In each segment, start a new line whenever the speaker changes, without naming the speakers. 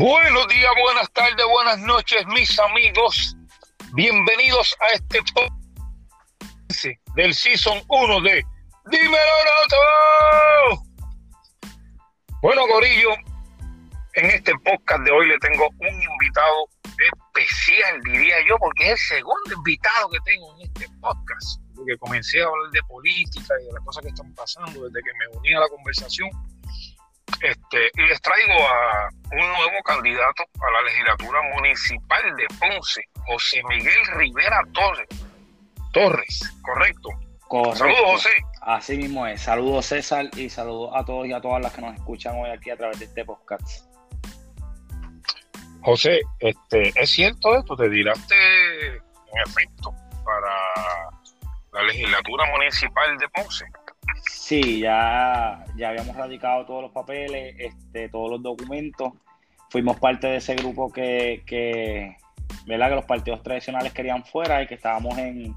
Buenos días, buenas tardes, buenas noches, mis amigos. Bienvenidos a este podcast del Season 1 de Dímelo Noto. Bueno, Gorillo, en este podcast de hoy le tengo un invitado especial, diría yo, porque es el segundo invitado que tengo en este podcast. Porque comencé a hablar de política y de las cosas que están pasando desde que me uní a la conversación este, y les traigo a un nuevo candidato a la legislatura municipal de Ponce, José Miguel Rivera Torres. Torres, correcto.
Saludos, José. Así mismo es. Saludos, César, y saludos a todos y a todas las que nos escuchan hoy aquí a través de este podcast.
José, este, ¿es cierto esto? ¿Te diraste en efecto para la legislatura municipal de Ponce?
Sí, ya, ya habíamos radicado todos los papeles, este, todos los documentos. Fuimos parte de ese grupo que, que, ¿verdad? que los partidos tradicionales querían fuera y que estábamos en,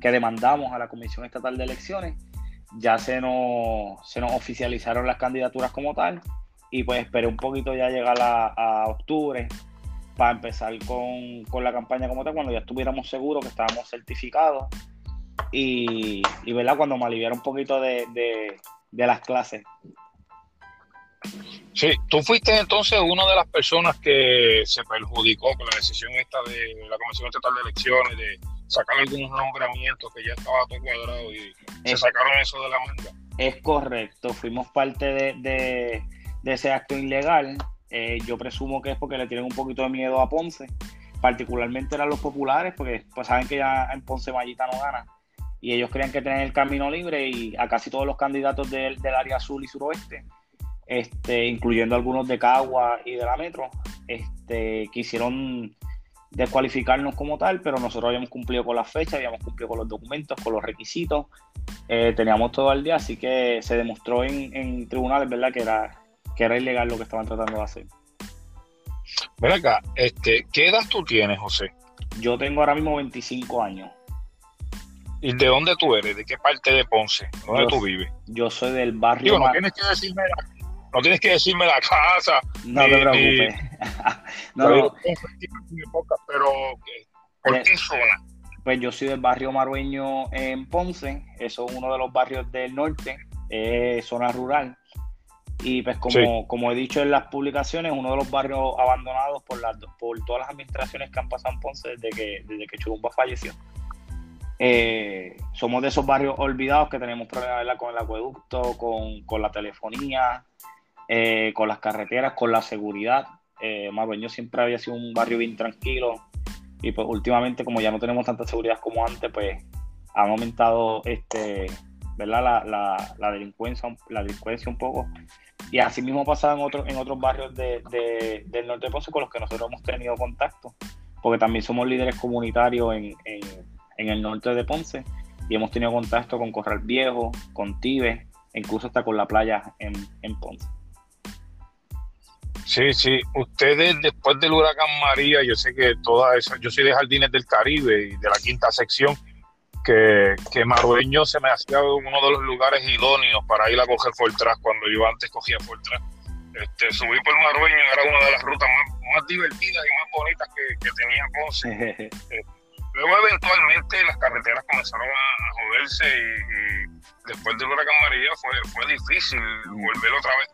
que demandamos a la Comisión Estatal de Elecciones. Ya se nos, se nos oficializaron las candidaturas como tal y pues esperé un poquito ya llegar a, a octubre para empezar con, con, la campaña como tal, cuando ya estuviéramos seguros que estábamos certificados y, y ¿verdad? cuando me aliviara un poquito de, de, las clases.
Sí, tú fuiste entonces una de las personas que se perjudicó con la decisión esta de la Comisión Estatal de Elecciones de sacar algunos nombramientos que ya estaba todo cuadrado y se sacaron eso de la manga.
Es correcto, fuimos parte de, de, ese acto ilegal. Eh, yo presumo que es porque le tienen un poquito de miedo a Ponce, particularmente eran los populares, porque pues saben que ya en Ponce Mallita no gana y ellos creían que tenían el camino libre y a casi todos los candidatos del, área azul y suroeste, este, incluyendo algunos de Cagua y de la Metro, este, quisieron descualificarnos como tal, pero nosotros habíamos cumplido con las fechas, habíamos cumplido con los documentos, con los requisitos, eh, teníamos todo al día, así que se demostró en, tribunales, ¿verdad?, que era, que era ilegal lo que estaban tratando de hacer.
Ven acá, este, ¿qué edad tú tienes, José?
Yo tengo ahora mismo 25 años.
¿Y de dónde tú eres? ¿De qué parte de Ponce? ¿Dónde tú vives?
Yo soy del barrio.
no tienes que decirme la, no tienes que decirme la casa.
No te preocupes.
no, no. Pero, ¿por qué zona?
Pues yo soy del barrio marueño en Ponce. Eso es uno de los barrios del norte. Es zona rural. Y pues como, como he dicho en las publicaciones, uno de los barrios abandonados por, las, por todas las administraciones que han pasado en Ponce desde que, desde que Churumba falleció. Eh, somos de esos barrios olvidados que tenemos problemas con el acueducto, con, la telefonía, eh, con las carreteras, con la seguridad. Eh, siempre había sido un barrio bien tranquilo y pues últimamente como ya no tenemos tanta seguridad como antes, pues han aumentado este, ¿verdad? La, delincuencia, la delincuencia un poco. Y así mismo pasa en otros, en otros barrios del norte de Ponce con los que nosotros hemos tenido contacto, porque también somos líderes comunitarios en el norte de Ponce y hemos tenido contacto con Corral Viejo, con Tibe, incluso hasta con la playa en, Ponce.
Sí, sí. Ustedes después del huracán María, yo sé que toda esa, yo soy de Jardines del Caribe y de la quinta sección, que, que Marueño se me hacía uno de los lugares idóneos para ir a coger Fortras cuando yo antes cogía Fortras. Este, subir por Marueño era una de las rutas más, divertidas y más bonitas que, tenía Ponce. Luego eventualmente las carreteras comenzaron a, joderse y, después del huracán María fue, fue difícil volver otra vez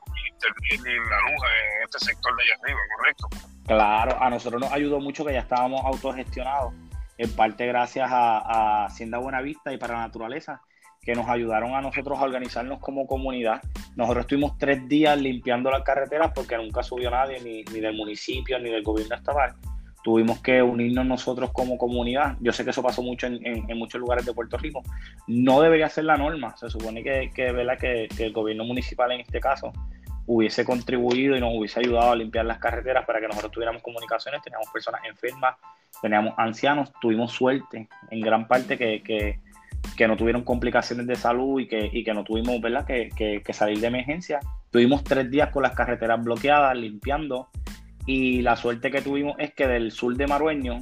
y la luz en este sector de allá arriba, ¿correcto?
Claro, a nosotros nos ayudó mucho que ya estábamos autogestionados, en parte gracias a, a Hacienda Buenavista y para la Naturaleza, que nos ayudaron a nosotros a organizarnos como comunidad. Nosotros estuvimos tres días limpiando las carreteras porque nunca subió nadie, ni, ni del municipio, ni del gobierno estatal tuvimos que unirnos nosotros como comunidad. Yo sé que eso pasó mucho en, muchos lugares de Puerto Rico. No debería ser la norma. Se supone que, que, que, el gobierno municipal en este caso hubiese contribuido y nos hubiese ayudado a limpiar las carreteras para que nosotros tuviéramos comunicaciones. Teníamos personas enfermas, teníamos ancianos. Tuvimos suerte en gran parte que, que, no tuvieron complicaciones de salud y que, y que no tuvimos ¿verdad? Que, que salir de emergencia. Tuvimos tres días con las carreteras bloqueadas, limpiando y la suerte que tuvimos es que del sur de Marueño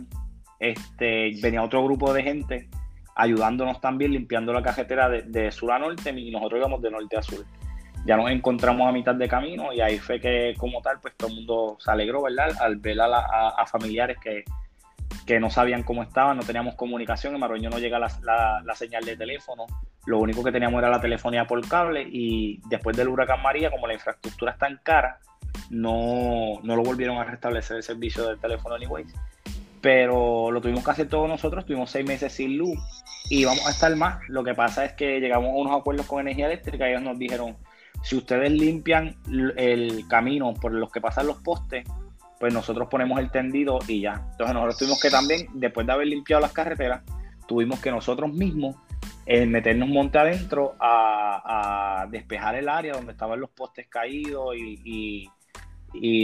este, venía otro grupo de gente ayudándonos también, limpiando la carretera de, sur a norte y nosotros íbamos de norte a sur. ya nos encontramos a mitad de camino y ahí fue que como tal, pues todo el mundo se alegró, ¿verdad? Al ver a, a, familiares que, que, no sabían cómo estaban, no teníamos comunicación, en Marrueño no llega la, señal de teléfono, lo único que teníamos era la telefonía por cable y después del huracán María, como la infraestructura está en cara, no, no lo volvieron a restablecer el servicio del teléfono anyways. Pero lo tuvimos que hacer todos nosotros, tuvimos seis meses sin luz y vamos a estar más. Lo que pasa es que llegamos a unos acuerdos con energía eléctrica y ellos nos dijeron, si ustedes limpian el camino por los que pasan los postes, pues nosotros ponemos el tendido y ya. Entonces nosotros tuvimos que también, después de haber limpiado las carreteras, tuvimos que nosotros mismos eh, meternos monte adentro a, despejar el área donde estaban los postes caídos y,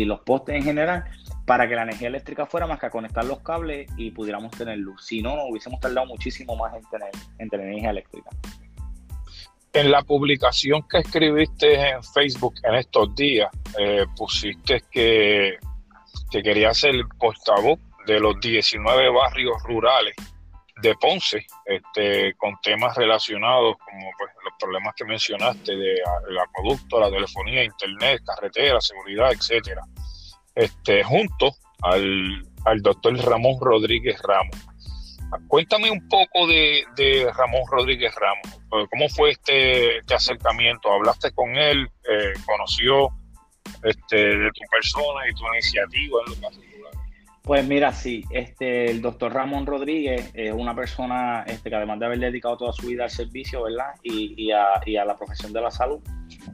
los postes en general para que la energía eléctrica fuera más que a conectar los cables y pudiéramos tener luz. Si no, nos hubiésemos tardado muchísimo más en tener, en tener energía eléctrica
en la publicación que escribiste en Facebook en estos días, eh, pusiste que, que querías ser portavoz de los 19 barrios rurales de Ponce, este, con temas relacionados como pues, los problemas que mencionaste de el acueducto, la telefonía, internet, carretera, seguridad, etcétera, este, junto al, al doctor Ramón Rodríguez Ramos. Cuéntame un poco de, Ramón Rodríguez Ramos. ¿Cómo fue este, este acercamiento? ¿Hablaste con él? Eh, ¿Conoció este, de tu persona y tu iniciativa en los
Pues mira, sí, este, el doctor Ramón Rodríguez es una persona este, que además de haber dedicado toda su vida al servicio, ¿verdad? Y, a, la profesión de la salud,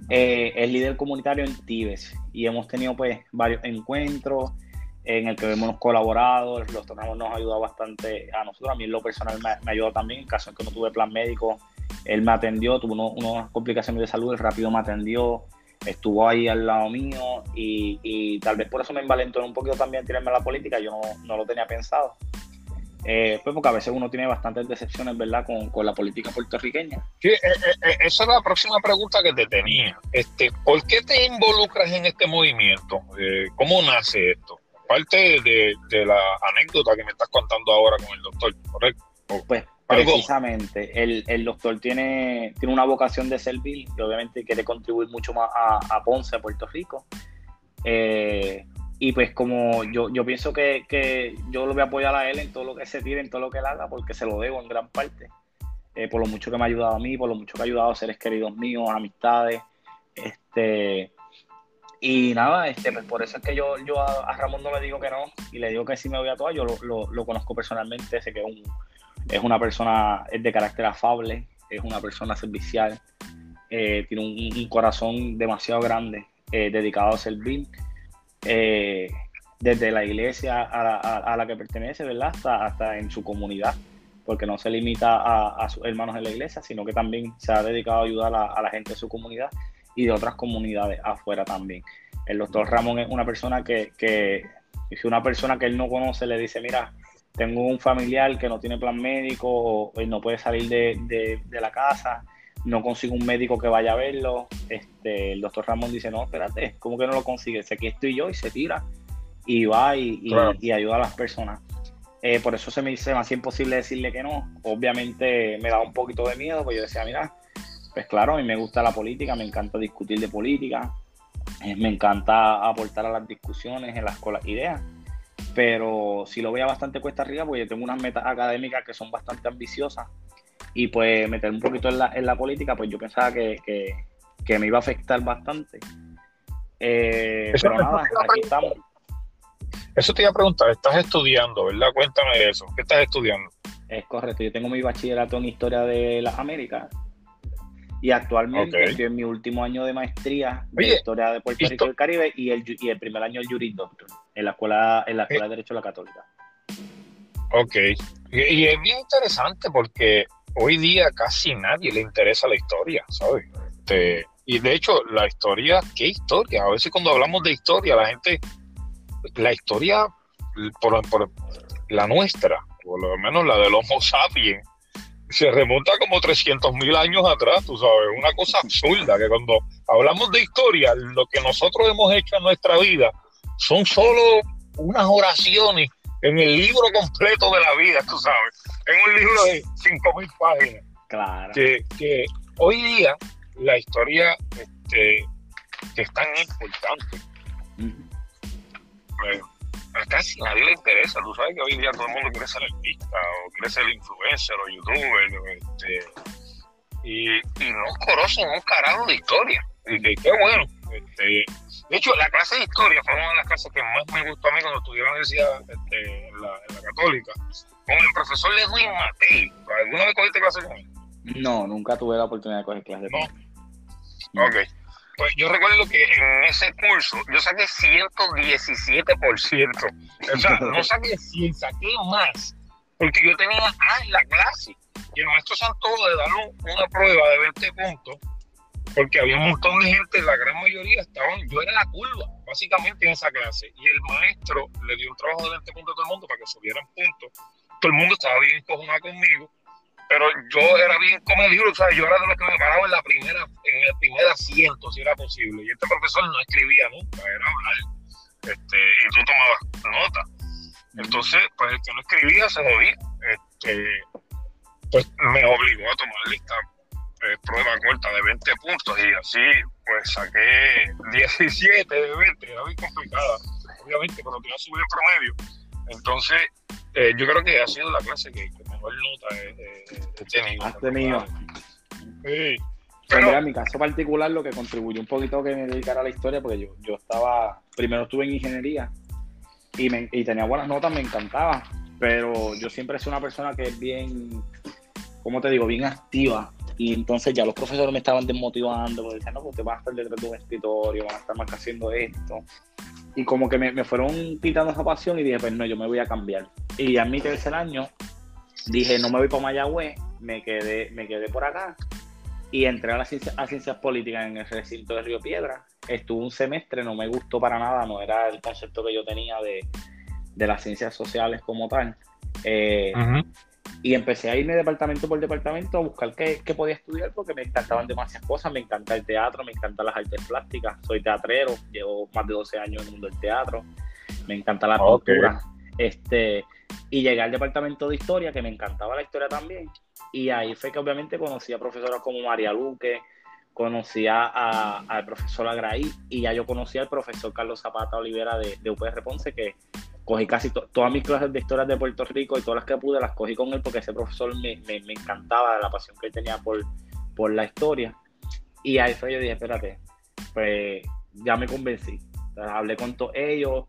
eh, es líder comunitario en Tibes. Y hemos tenido pues varios encuentros, en el que hemos colaborado, los torneos nos ha ayudado bastante a nosotros, a mí en lo personal me, me ayudado también, en caso que no tuve plan médico, él me atendió, tuvo unas complicaciones de salud, él rápido me atendió, estuvo ahí al lado mío y, tal vez por eso me envalentó un poquito también tirarme a la política, yo no, lo tenía pensado. Eh, pues porque a veces uno tiene bastantes decepciones, ¿verdad?, con, la política puertorriqueña.
Sí, eh, eh, esa es la próxima pregunta que te tenía. Este, ¿Por qué te involucras en este movimiento? ¿Cómo nace esto? parte de, la anécdota que me estás contando ahora con el doctor, ¿correcto?
Pues precisamente, el, doctor tiene, tiene una vocación de servir y obviamente quiere contribuir mucho más a, Ponce, a Puerto Rico. Eh, y pues como yo, yo pienso que, yo lo voy a apoyar a él en todo lo que se tire, en todo lo que él haga, porque se lo debo en gran parte. Eh, por lo mucho que me ha ayudado a mí, por lo mucho que ha ayudado a seres queridos míos, amistades. Este, y nada, este, pues por eso es que yo, yo a, Ramón no le digo que no y le digo que sí me voy a tocar. Yo lo, conozco personalmente, sé que es, un, es una persona es de carácter afable, es una persona servicial, eh, tiene un, corazón demasiado grande, eh, dedicado a servir. Eh, desde la iglesia a la, que pertenece, ¿verdad? Hasta, hasta en su comunidad, porque no se limita a, sus hermanos en la iglesia, sino que también se ha dedicado a ayudar a, a la gente de su comunidad y de otras comunidades afuera también. El doctor Ramón es una persona que, que si una persona que él no conoce le dice, mira, tengo un familiar que no tiene plan médico o, no puede salir de, la casa, no consigo un médico que vaya a verlo, este, el doctor Ramón dice, no, espérate, ¿cómo que no lo consigue? Sé que estoy yo y se tira y va y, ayuda a las personas. Eh, por eso se me, se me hacía imposible decirle que no. Obviamente me daba un poquito de miedo, porque yo decía, mira, pues claro, a mí me gusta la política, me encanta discutir de política, eh, me encanta aportar a las discusiones en las ideas, pero si lo veía bastante cuesta arriba, pues yo tengo unas metas académicas que son bastante ambiciosas y pues meter un poquito en la, política, pues yo pensaba que, me iba a afectar bastante. Eh, pero nada, aquí estamos.
Eso te iba a preguntar, estás estudiando, ¿verdad? Cuéntame de eso. ¿Qué estás estudiando?
Es correcto, yo tengo mi bachillerato en Historia de las Américas y actualmente estoy en mi último año de maestría de Historia de Puerto Rico y el Caribe y el, y el primer año el Juris Doctor en la escuela, en la escuela de Derecho de la Católica.
Ok. Y, es bien interesante porque hoy día casi nadie le interesa la historia, ¿sabes? Este, y de hecho, la historia, ¿qué historia? A veces cuando hablamos de historia, la gente, la historia, por, por la nuestra, por lo menos la del Homo sapiens, se remonta como 300 mil años atrás, tú sabes, una cosa absurda, que cuando hablamos de historia, lo que nosotros hemos hecho en nuestra vida son solo unas oraciones en el libro completo de la vida, tú sabes, en un libro de 5 mil páginas.
Claro.
Que, que hoy día la historia este, que es tan importante. A casi nadie le interesa. Tú sabes que hoy día todo el mundo quiere ser artista o quiere ser influencer o youtuber. Este, y, y, no conocen un carajo de historia. Y que qué bueno. Este, de hecho, la clase de historia fue una de las clases que más me gustó a mí cuando estudié en la universidad este, en, la, en, la, católica, con el profesor Ledwin Matei. ¿Alguna vez cogiste clase con él?
No, nunca tuve la oportunidad de coger clase con él.
No. Ok. Pues yo recuerdo que en ese curso yo saqué 117%. O sea, no saqué 100, saqué más. Porque yo tenía A en la clase. Y el maestro se antojó de dar una prueba de 20 puntos. Porque había un montón de gente, la gran mayoría estaban, yo era la curva, básicamente en esa clase. Y el maestro le dio un trabajo de 20 puntos a todo el mundo para que subieran puntos. Todo el mundo estaba bien encojonado conmigo pero yo era bien comedido, o sea, yo era de los que me paraba en la primera, en el primer asiento, si era posible. Y este profesor no escribía nunca, era hablar. Este, y tú tomabas nota. Entonces, pues el que no escribía se jodía. Este, pues me obligó a tomar lista eh, prueba corta de 20 puntos y así pues saqué 17 de 20, era muy complicada, obviamente, pero tenía que subir el promedio. Entonces, eh, yo creo que ha sido la clase que, que mejor nota he, he tenido.
Has tenido.
Sí.
Pero, mira, en mi caso particular, lo que contribuyó un poquito a que me dedicara a la historia, porque yo, yo estaba, primero estuve en ingeniería y, me, y tenía buenas notas, me encantaba, pero yo siempre soy una persona que es bien, ¿cómo te digo?, bien activa. Y entonces ya los profesores me estaban desmotivando, porque decían, no, te vas a estar detrás de un escritorio, van a estar más haciendo esto y como que me, fueron quitando esa pasión y dije, pues no, yo me voy a cambiar. Y ya en mi tercer año dije, no me voy para Mayagüez, me quedé, me quedé por acá y entré a, las ciencias, a ciencias políticas en el recinto de Río Piedra. Estuve un semestre, no me gustó para nada, no era el concepto que yo tenía de, de las ciencias sociales como tal. Eh. Y empecé a irme departamento por departamento a buscar qué, qué, podía estudiar porque me encantaban demasiadas cosas. Me encanta el teatro, me encantan las artes plásticas. Soy teatrero, llevo más de 12 años en el mundo del teatro. Me encanta la okay. cultura. Este, y llegué al departamento de historia, que me encantaba la historia también. Y ahí fue que obviamente conocí a profesoras como María Luque, conocí a, al profesor Agraí y ya yo conocí al profesor Carlos Zapata Olivera de, de UPR Ponce, que cogí casi to todas mis clases de historia de Puerto Rico y todas las que pude las cogí con él porque ese profesor me, me, me encantaba la pasión que él tenía por, por la historia. Y ahí fue yo dije, espérate, pues ya me convencí. Hablé con todos ellos,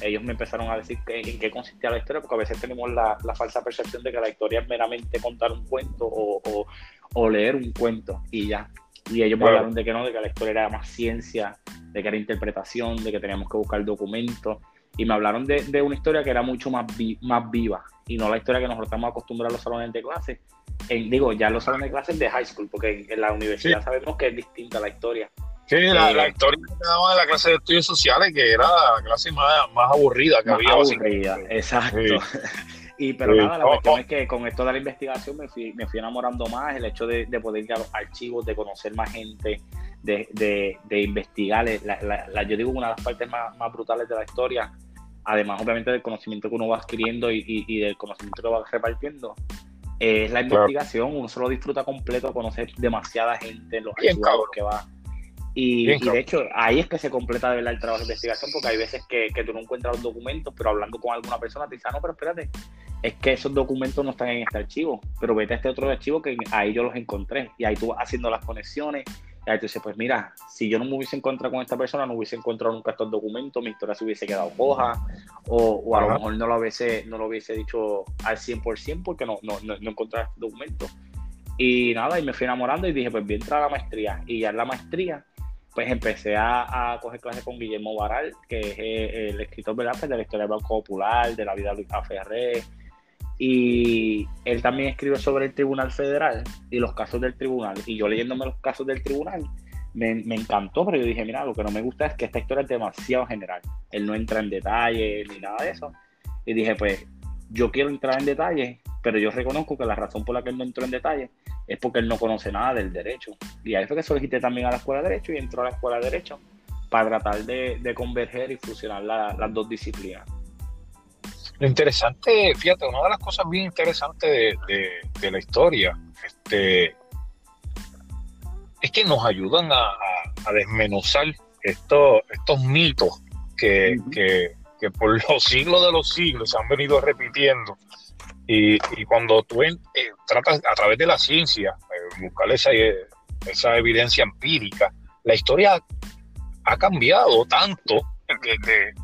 ellos me empezaron a decir que, en qué consistía la historia, porque a veces tenemos la, la, falsa percepción de que la historia es meramente contar un cuento o, o, o leer un cuento y ya. Y ellos bueno. me hablaron de que no, de que la historia era más ciencia, de que era interpretación, de que teníamos que buscar documentos y me hablaron de, de, una historia que era mucho más, vi, más viva y no la historia que nosotros estamos acostumbrados a los salones de clase. En, digo, ya los salones de clases de high school, porque en, en la universidad sí. sabemos que es distinta la historia.
Sí, la, eh, la historia que daban en la clase de estudios sociales, que era la clase más, más aburrida que
más
había.
Aburrida, exacto. Sí. y pero sí. nada, la oh, cuestión oh. es que con esto de la investigación me fui, me fui enamorando más, el hecho de, de poder ir a los archivos, de conocer más gente, de, de, de investigar. La, la, yo digo, una de las partes más, más brutales de la historia además obviamente del conocimiento que uno va adquiriendo y, y, y del conocimiento que va repartiendo, es la investigación, claro. uno se lo disfruta completo, conocer demasiada gente, los archivos que va. Y, de hecho, ahí es que se completa de verdad el trabajo de investigación, porque hay veces que, que, tú no encuentras los documentos, pero hablando con alguna persona te dice, ah, no, pero espérate, es que esos documentos no están en este archivo, pero vete a este otro archivo que ahí yo los encontré. Y ahí tú vas haciendo las conexiones y ahí tú dices, pues mira, si yo no me hubiese encontrado con esta persona, no hubiese encontrado nunca estos documentos, mi historia se hubiese quedado coja, o, o a Ajá. lo mejor no lo hubiese, no lo hubiese dicho al 100% porque no, no, no, no encontraba este documento. Y nada, y me fui enamorando y dije, pues voy a entrar a la maestría. Y ya en la maestría, pues empecé a, a coger clases con Guillermo Baral, que es el escritor ¿verdad? Pues de la historia del Banco Popular, de la vida de Luis Ferré, y él también escribe sobre el Tribunal Federal y los casos del tribunal. Y yo leyéndome los casos del tribunal, me, me, encantó, pero yo dije, mira, lo que no me gusta es que esta historia es demasiado general. Él no entra en detalle ni nada de eso. Y dije, pues, yo quiero entrar en detalle, pero yo reconozco que la razón por la que él no entró en detalle es porque él no conoce nada del derecho. Y ahí fue que solicité también a la Escuela de Derecho y entró a la Escuela de Derecho para tratar de, converger y fusionar la, las dos disciplinas.
Lo interesante, fíjate, una de las cosas bien interesantes de, de, de la historia este, es que nos ayudan a, desmenuzar estos, estos mitos que, por los siglos de los siglos se han venido repitiendo. Y, cuando tú eh, tratas a través de la ciencia, eh, buscar esa, esa evidencia empírica, la historia ha cambiado tanto desde,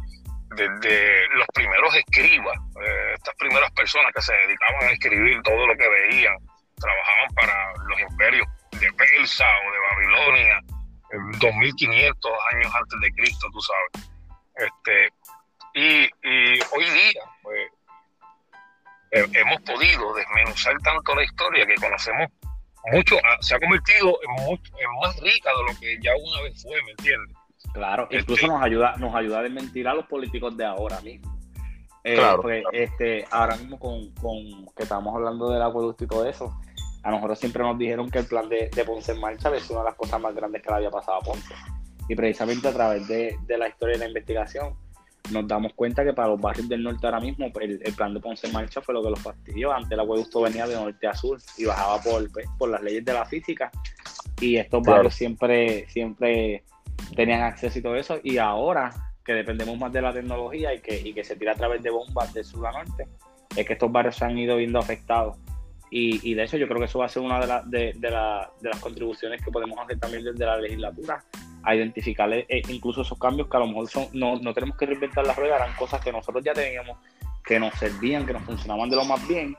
los primeros escribas, eh, estas primeras personas que se dedicaban a escribir todo lo que veían, trabajaban para los imperios de Persa o de Babilonia, 2500 años antes de Cristo, tú sabes. Este, y, hoy día, pues, hemos podido desmenuzar tanto la historia que conocemos mucho, ah, se ha convertido en, mucho, en más rica de lo que ya una vez fue, ¿me entiendes?
Claro, incluso nos ayuda, nos ayuda a desmentir a los políticos de ahora mismo. Eh, pues, este, ahora mismo con, con, que estamos hablando del acueducto y todo eso, a nosotros siempre nos dijeron que el plan de, Ponce en Marcha es una de las cosas más grandes que le había pasado a Ponce. Y precisamente a través de, la historia de la investigación, nos damos cuenta que para los barrios del norte ahora mismo el, plan de Ponce en Marcha fue lo que los fastidió. Antes el acueducto venía de norte a sur y bajaba por, pues, por las leyes de la física. Y estos barrios siempre, siempre tenían acceso y todo eso. Y ahora que dependemos más de la tecnología y que, y que se tira a través de bombas de sur a norte, es que estos barrios se han ido viendo afectados y, de hecho yo creo que eso va a ser una de, de, las contribuciones que podemos hacer también desde la legislatura, a identificar eh, incluso esos cambios que a lo mejor son, no, no tenemos que reinventar las ruedas, eran cosas que nosotros ya teníamos, que nos servían, que nos funcionaban de lo más bien,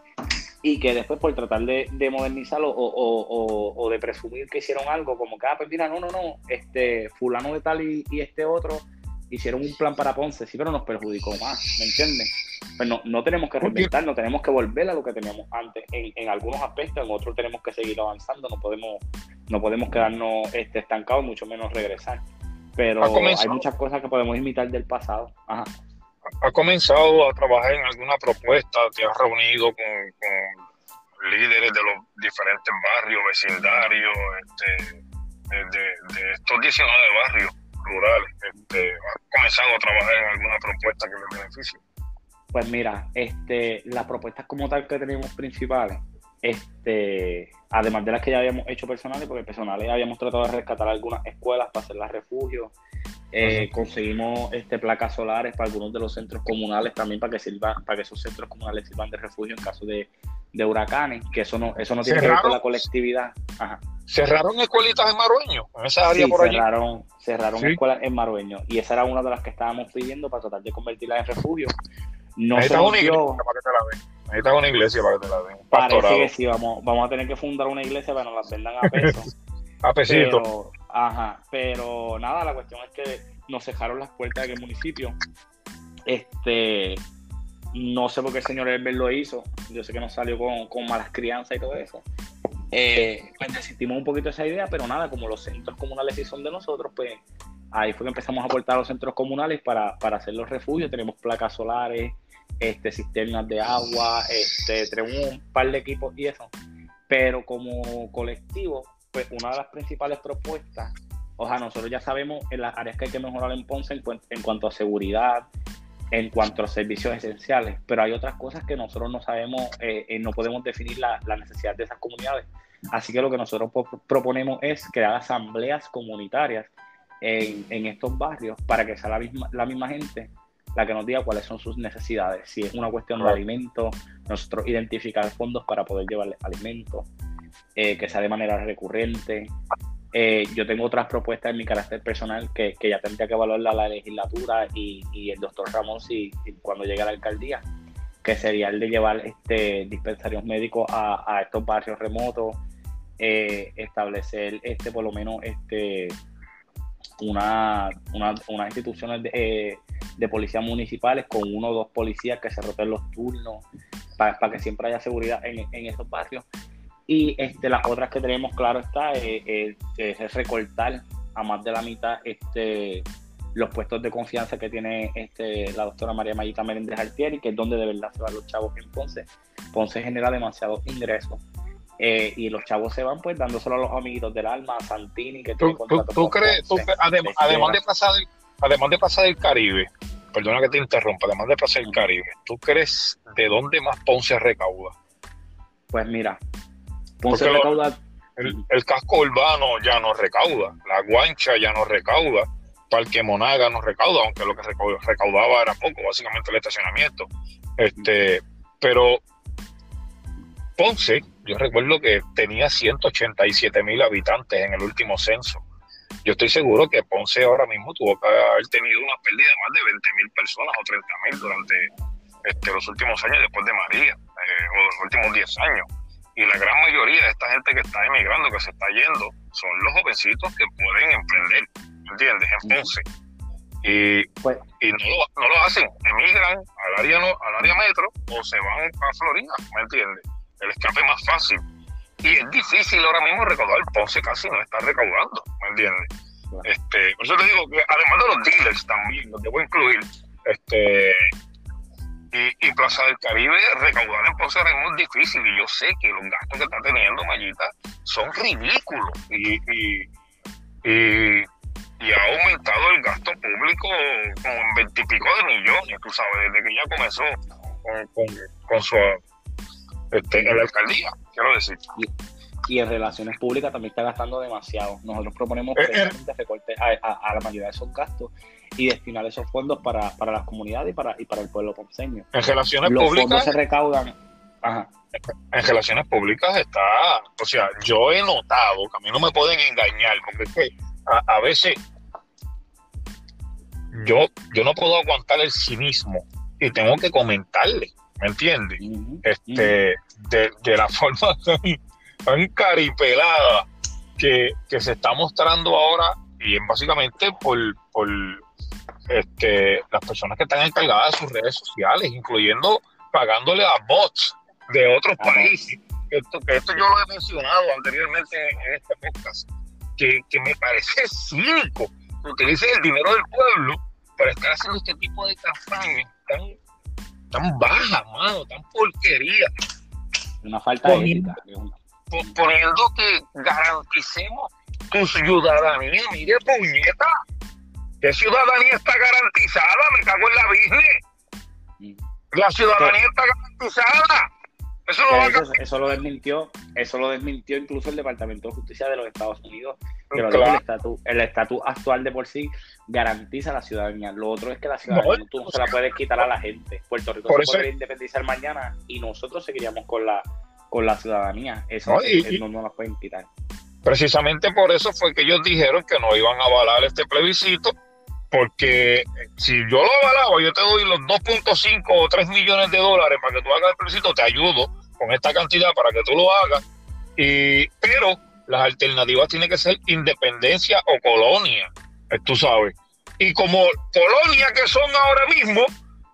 y que después por tratar de, modernizarlo o, o, o, de presumir que hicieron algo, como que, ah, pues mira, no, no, no, este fulano de tal y, y este otro hicieron un plan para Ponce, sí, pero nos perjudicó más, ¿me entiendes? Pues no, no tenemos que reinventar, no tenemos que volver a lo que teníamos antes en, en, algunos aspectos, en otros tenemos que seguir avanzando, no podemos, no podemos quedarnos este, estancados, mucho menos regresar. Pero hay muchas cosas que podemos imitar del pasado. Ajá.
¿Ha comenzado a trabajar en alguna propuesta? ¿Te has reunido con, líderes de los diferentes barrios, vecindarios, este, de, de estos 19 barrios rurales? Este, ¿Has comenzado a trabajar en alguna propuesta que les beneficie?
Pues mira, este, las propuestas como tal que tenemos principales, este, además de las que ya habíamos hecho personales, porque personales habíamos tratado de rescatar algunas escuelas para hacerlas refugios, eh, conseguimos este, placas solares para algunos de los centros comunales también para que sirvan, para que esos centros comunales sirvan de refugio en caso de, huracanes, que eso no, eso no tiene que ver con la colectividad.
¿Cerraron escuelitas en Marueño? En esa área por
cerraron, cerraron escuelas en Marueño y esa era una de las que estábamos pidiendo para tratar de convertirlas en refugio.
No Necesitas una iglesia para que te la den. Necesitas una iglesia para que te la den.
Parece que sí, vamos, vamos a tener que fundar una iglesia para que nos la vendan a peso.
a pesito.
Ajá, pero nada, la cuestión es que nos cerraron las puertas del municipio. Este, no sé por qué el señor Herbert lo hizo. Yo sé que nos salió con, con malas crianzas y todo eso. Eh, pues desistimos un poquito esa idea, pero nada, como los centros comunales sí son de nosotros, pues ahí fue que empezamos a aportar a los centros comunales para, para hacer los refugios. Tenemos placas solares, este, cisternas de agua, este, tenemos un par de equipos y eso. Pero como colectivo, pues una de las principales propuestas, o sea, nosotros ya sabemos en las áreas que hay que mejorar en Ponce en, cuanto a seguridad, en cuanto a servicios esenciales, pero hay otras cosas que nosotros no sabemos, eh, eh, no podemos definir la, la, necesidad de esas comunidades. Así que lo que nosotros proponemos es crear asambleas comunitarias en, en, estos barrios para que sea la misma, la misma gente la que nos diga cuáles son sus necesidades. Si es una cuestión de alimento, nosotros identificar fondos para poder llevarle alimento, eh, que sea de manera recurrente. Eh, yo tengo otras propuestas en mi carácter personal que, ya tendría que evaluar la, legislatura y, el doctor Ramón si, cuando llegue a la alcaldía, que sería el de llevar este dispensarios médicos a, estos barrios remotos, eh, establecer este por lo menos este una, una, unas instituciones de, de policías municipales con uno o dos policías que se roten los turnos para, que siempre haya seguridad en, esos barrios. Y este, las otras que tenemos, claro está, eh, eh, es recortar a más de la mitad este, los puestos de confianza que tiene este, la doctora María Mayita Meréndez Altieri, que es donde de verdad se van los chavos en Ponce. Ponce genera demasiados ingresos. Eh, y los chavos se van pues dándoselo a los amiguitos del alma, a Santini, que
¿Tú, tú, crees, además, de pasar además de pasar el Caribe, perdona que te interrumpa, además de pasar el Caribe, ¿tú crees de dónde más Ponce recauda?
Pues mira, Ponce recauda,
el, casco urbano ya no recauda, la guancha ya no recauda, Parque Monaga no recauda, aunque lo que recaudaba era poco, básicamente el estacionamiento. Este, pero Ponce, yo recuerdo que tenía 187 mil habitantes en el último censo. Yo estoy seguro que Ponce ahora mismo tuvo que haber tenido una pérdida de más de 20 mil personas o 30 mil durante este, los últimos años después de María, eh, o los últimos 10 años. Y la gran mayoría de esta gente que está emigrando, que se está yendo, son los jovencitos que pueden emprender, ¿entiendes? En Ponce. Y, pues y no, lo, no, lo, hacen, emigran al área, al área metro o se van a Florida, ¿me entiendes? El escape más fácil. Y es difícil ahora mismo recaudar. Ponce casi no está recaudando, ¿me entiendes? Este, por eso te digo que además de los dealers también, los debo incluir, este, y, Plaza del Caribe, recaudar en Ponce es muy difícil y yo sé que los gastos que está teniendo Mayita son ridículos y, y, y, ha aumentado el gasto público como en veintipico de millones, tú sabes, desde que ya comenzó con, con, su este, en la alcaldía, quiero decir.
Y, en relaciones públicas también está gastando demasiado. Nosotros proponemos eh, eh. recortes a, a la mayoría de esos gastos y destinar esos fondos para, para las comunidades y para, y para el pueblo ponceño.
En relaciones Los públicas. Fondos
se recaudan.
En relaciones públicas está, o sea, yo he notado que a mí no me pueden engañar, porque es que a, veces yo, yo no puedo aguantar el cinismo y tengo que comentarle, ¿me entiendes? este, de, de, la forma tan, caripelada que, que, se está mostrando ahora y es básicamente por, por este, las personas que están encargadas de sus redes sociales, incluyendo pagándole a bots de otros países. Esto, que esto yo lo he mencionado anteriormente en este podcast, que, me parece cínico que utilicen el dinero del pueblo para estar haciendo este tipo de campañas tan, tan bajas, mano, tan porquería.
Una falta de ética.
Poniendo que garanticemos tu ciudadanía, mire puñeta, ¿Qué ciudadanía está garantizada? Me cago en la business. La ciudadanía está garantizada.
Eso, lo eso, lo desmintió, eso lo desmintió incluso el Departamento de Justicia de los Estados Unidos. Pero el estatus actual de por sí garantiza la ciudadanía. Lo otro es que la ciudadanía tú no se la puedes quitar a la gente. Puerto Rico se puede independizar mañana y nosotros seguiríamos con la con la ciudadanía. Eso no, no nos pueden quitar.
Precisamente por eso fue que ellos dijeron que no iban a avalar este plebiscito porque si yo lo avalaba, yo te doy los 2.5 o 3 millones de dólares para que tú hagas el plebiscito, te ayudo con esta cantidad para que tú lo hagas, y, pero las alternativas tienen que ser independencia o colonia, eh, tú sabes. Y como colonia que son ahora mismo,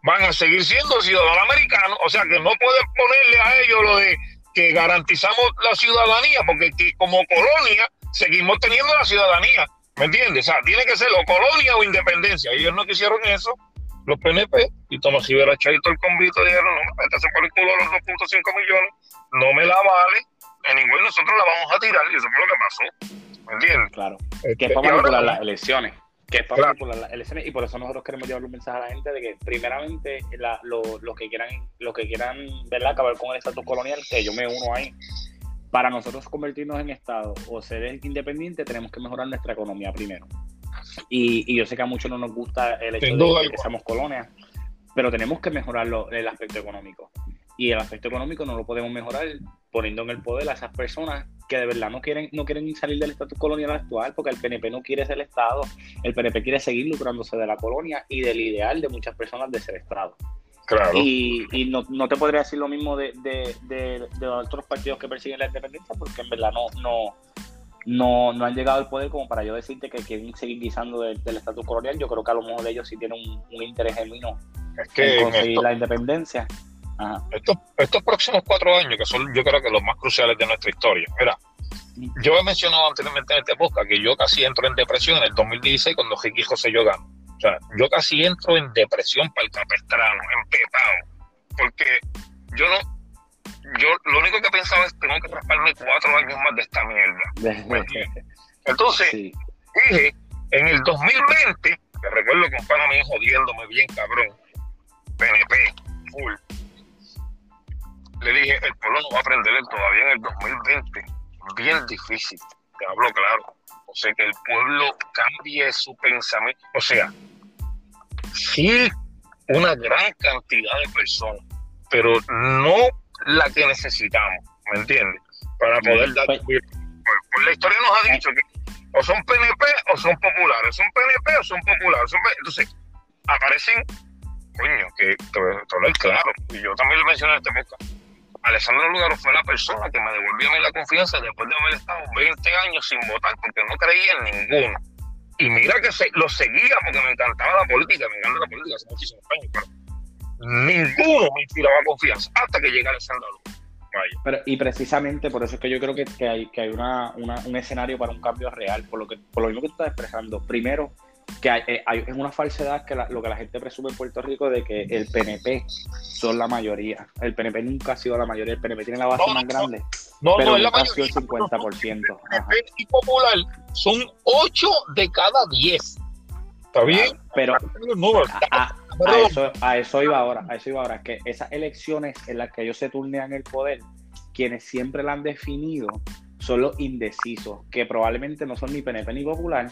van a seguir siendo ciudadanos americanos, o sea que no pueden ponerle a ellos lo de que garantizamos la ciudadanía, porque como colonia seguimos teniendo la ciudadanía. ¿Me entiendes? O sea, tiene que ser o colonia o independencia. Ellos no quisieron eso, los PNP, y Tomás Rivera Chaito el convito dijeron, no, esta se por el culo los 2.5 millones, no me la vale, en ningún nosotros la vamos a tirar, y eso fue lo que pasó. ¿Me entiendes?
Claro. Este, que para manipular las elecciones. Que es para manipular las elecciones, y por eso nosotros queremos llevar un mensaje a la gente de que, primeramente, los que quieran, los que quieran ¿verdad? acabar con el estatus colonial, que yo me uno ahí para nosotros convertirnos en Estado o ser independiente, tenemos que mejorar nuestra economía primero. Y, yo sé que a muchos no nos gusta el hecho de que seamos colonias, pero tenemos que mejorar el aspecto económico. Y el aspecto económico no lo podemos mejorar poniendo en el poder a esas personas que de verdad no quieren, no quieren salir del estatus colonial actual, porque el PNP no quiere ser Estado, el PNP quiere seguir lucrándose de la colonia y del ideal de muchas personas de ser Estado. Y, no, no, te podría decir lo mismo de, otros partidos que persiguen la independencia, porque en verdad no, no, no, no han llegado al poder como para yo decirte que quieren seguir guisando del, estatus colonial. Yo creo que a lo mejor ellos sí tienen un, interés genuino en conseguir la independencia.
Estos, estos próximos cuatro años, que son yo creo que los más cruciales de nuestra historia. Mira, yo he mencionado anteriormente en este podcast que yo casi entro en depresión en el 2016 cuando Ricky José yo gano o sea, yo casi entro en depresión para el capestrano, empepado, porque yo no, yo lo único que pensaba es tengo que rasparme cuatro años más de esta mierda. Entonces, dije, en el 2020, que recuerdo que un pana mío jodiéndome bien cabrón, PNP, full, le dije, el pueblo no va a aprender todavía en el 2020. bien difícil, te hablo claro. O sea, que el pueblo cambie su pensamiento. O sea, sí, una gran cantidad de personas, pero no la que necesitamos, ¿me entiendes? Para poder dar... Pues, pues la historia nos ha dicho que o son PNP o son populares, son PNP o son populares. Entonces, aparecen, coño, que todo es claro, y yo también lo mencioné en este podcast Alessandro Lugaro fue la persona que me devolvió a mí la confianza después de haber estado 20 años sin votar porque no creía en ninguno. Y mira que lo seguía porque me encantaba la política, me encanta la política hace muchísimos años, pero ninguno me inspiraba confianza hasta que llega Alessandro Lugaro.
Pero, y precisamente por eso es que yo creo que, que hay, que hay una, un escenario para un cambio real, por lo, que, por lo mismo que estás expresando. Primero, que eh, hay, es una falsedad que lo que la gente presume en Puerto Rico de que el PNP son la mayoría. El PNP nunca ha sido la mayoría, el PNP tiene la base más grande, no, pero no, es la mayoría, ha sido el 50%.
El PNP y Popular son 8 de cada 10. ¿Está bien?
pero a, eso, a, eso, iba ahora, a eso iba ahora, que esas elecciones en las que ellos se turnean el poder, quienes siempre la han definido son los indecisos, que probablemente no son ni PNP ni Popular,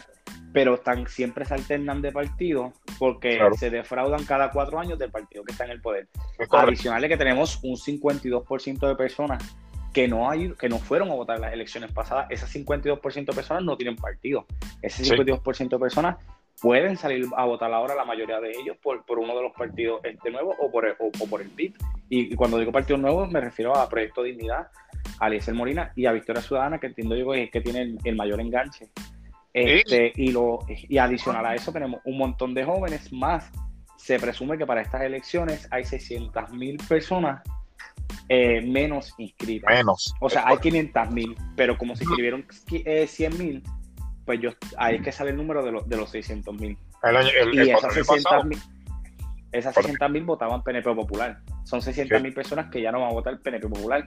pero están siempre se alternan de partido porque se defraudan cada cuatro años del partido que está en el poder. Adicional es que tenemos un 52% de personas que no hay, que no fueron a votar en las elecciones pasadas. Esas 52% de personas no tienen partido. Ese 52% de personas pueden salir a votar ahora la mayoría de ellos por, por uno de los partidos este nuevo o por el, o, por el PIB. Y, cuando digo partido nuevo me refiero a Proyecto Dignidad, a Alicia Molina y a Victoria Ciudadana, que entiendo yo que es que tiene el mayor enganche. Este, y, lo, y adicional a eso tenemos un montón de jóvenes más. Se presume que para estas elecciones hay 600 mil personas eh, menos inscritas.
Menos.
O sea, hay 500 mil, pero como se inscribieron 100 eh, mil, pues yo, ahí es que sale el número de, los de los 600 mil. Y esas 600 mil esas 600 mil votaban PNP Popular. Son 600 mil personas que ya no van a votar PNP Popular.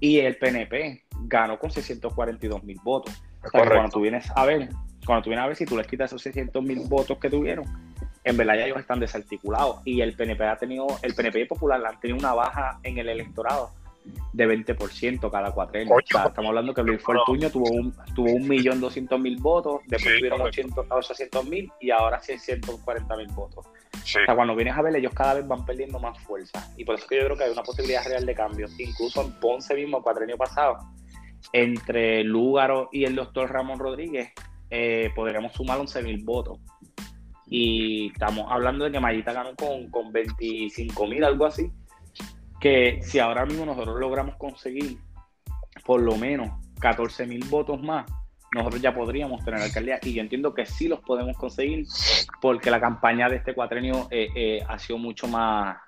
Y el PNP ganó con 642 mil votos. O sea, cuando tú vienes a ver, cuando tú vienes a ver si tú les quitas esos 600 mil votos que tuvieron, en verdad ya ellos están desarticulados. Y el PNP ha tenido, el PNP Popular han tenido una baja en el electorado de 20% cada cuatrenio. O sea, estamos hablando que Luis Fortuño tuvo un, tuvo un millón doscientos mil votos, después tuvieron 800 mil y ahora 640 mil votos. O sea, cuando vienes a ver, ellos cada vez van perdiendo más fuerza. Y por eso que yo creo que hay una posibilidad real de cambio. Incluso en Ponce mismo, cuatrenio pasado, entre Lúgaro y el doctor Ramón Rodríguez, eh, podríamos sumar 11 mil votos. Y estamos hablando de que Mayita ganó con, con 25 mil, algo así. Que si ahora mismo nosotros logramos conseguir por lo menos 14 mil votos más, nosotros ya podríamos tener alcaldía. Y yo entiendo que sí los podemos conseguir porque la campaña de este cuatrenio eh, eh, ha sido mucho más,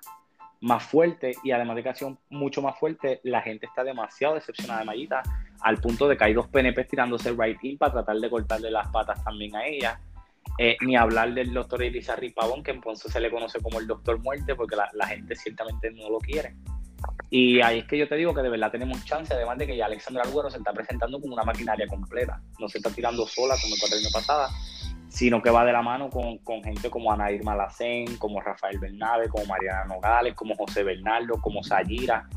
más fuerte y además de que ha sido mucho más fuerte, la gente está demasiado decepcionada de Mayita al punto de que hay dos PNP tirándose right in para tratar de cortarle las patas también a ella. Eh, ni hablar del doctor Elizarri Pavón, que en Ponce se le conoce como el doctor muerte, porque la, gente ciertamente no lo quiere. Y ahí es que yo te digo que de verdad tenemos chance, además de que ya Alexandra Alguero se está presentando como una maquinaria completa. No se está tirando sola como el año pasada, sino que va de la mano con, gente como Ana Irma Lacén, como Rafael Bernabe, como Mariana Nogales, como José Bernardo, como Sayira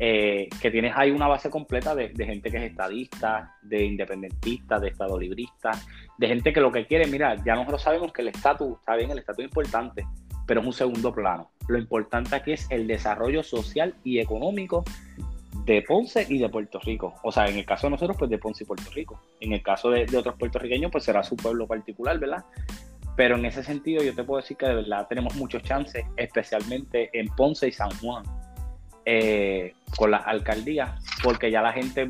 eh, que tienes ahí una base completa de, gente que es estadista, de independentistas, de estadolibristas, de gente que lo que quiere, mira, ya nosotros sabemos que el estatus, está bien, el estatus es importante, pero es un segundo plano. Lo importante aquí es el desarrollo social y económico de Ponce y de Puerto Rico. O sea, en el caso de nosotros, pues de Ponce y Puerto Rico. En el caso de, de otros puertorriqueños, pues será su pueblo particular, ¿verdad? Pero en ese sentido yo te puedo decir que de verdad tenemos muchos chances, especialmente en Ponce y San Juan eh, con las alcaldías, porque ya la gente,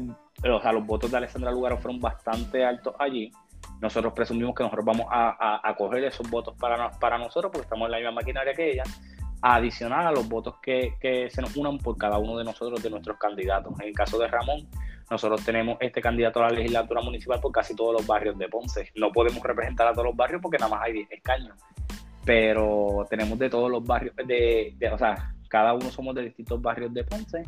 o sea, los votos de Alessandra Lugaro fueron bastante altos allí. Nosotros presumimos que nosotros vamos a, coger esos votos para, para nosotros, porque estamos en la misma maquinaria que ella, adicional a los votos que, se nos unan por cada uno de nosotros, de nuestros candidatos. En el caso de Ramón, nosotros tenemos este candidato a la legislatura municipal por casi todos los barrios de Ponce. No podemos representar a todos los barrios porque nada más hay 10 escaños, pero tenemos de todos los barrios, de, o sea, cada uno somos de distintos barrios de Ponce.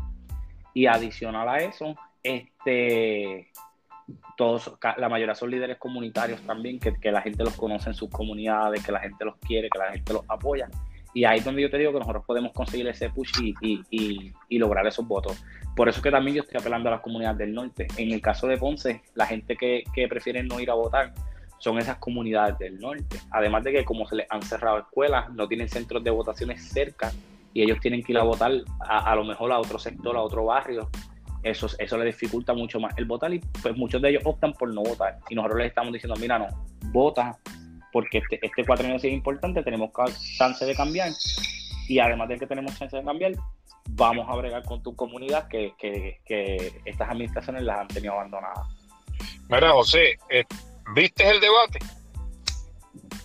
Y adicional a eso, este, todos, la mayoría son líderes comunitarios también, que, la gente los conoce en sus comunidades, que la gente los quiere, que la gente los apoya. Y ahí es donde yo te digo que nosotros podemos conseguir ese push y, lograr esos votos. Por eso que también yo estoy apelando a las comunidades del norte. En el caso de Ponce, la gente que, que prefiere no ir a votar son esas comunidades del norte. Además de que como se les han cerrado escuelas, no tienen centros de votaciones cerca y ellos tienen que ir a votar a, a lo mejor a otro sector, a otro barrio. Eso, eso les dificulta mucho más el votar y pues muchos de ellos optan por no votar. Y nosotros les estamos diciendo, mira, no, vota porque este, este cuatro años es importante, tenemos chance de cambiar y además de que tenemos chance de cambiar, vamos a bregar con tu comunidad que, que, que estas administraciones las han tenido abandonadas.
Mira, José, eh, ¿Viste el debate?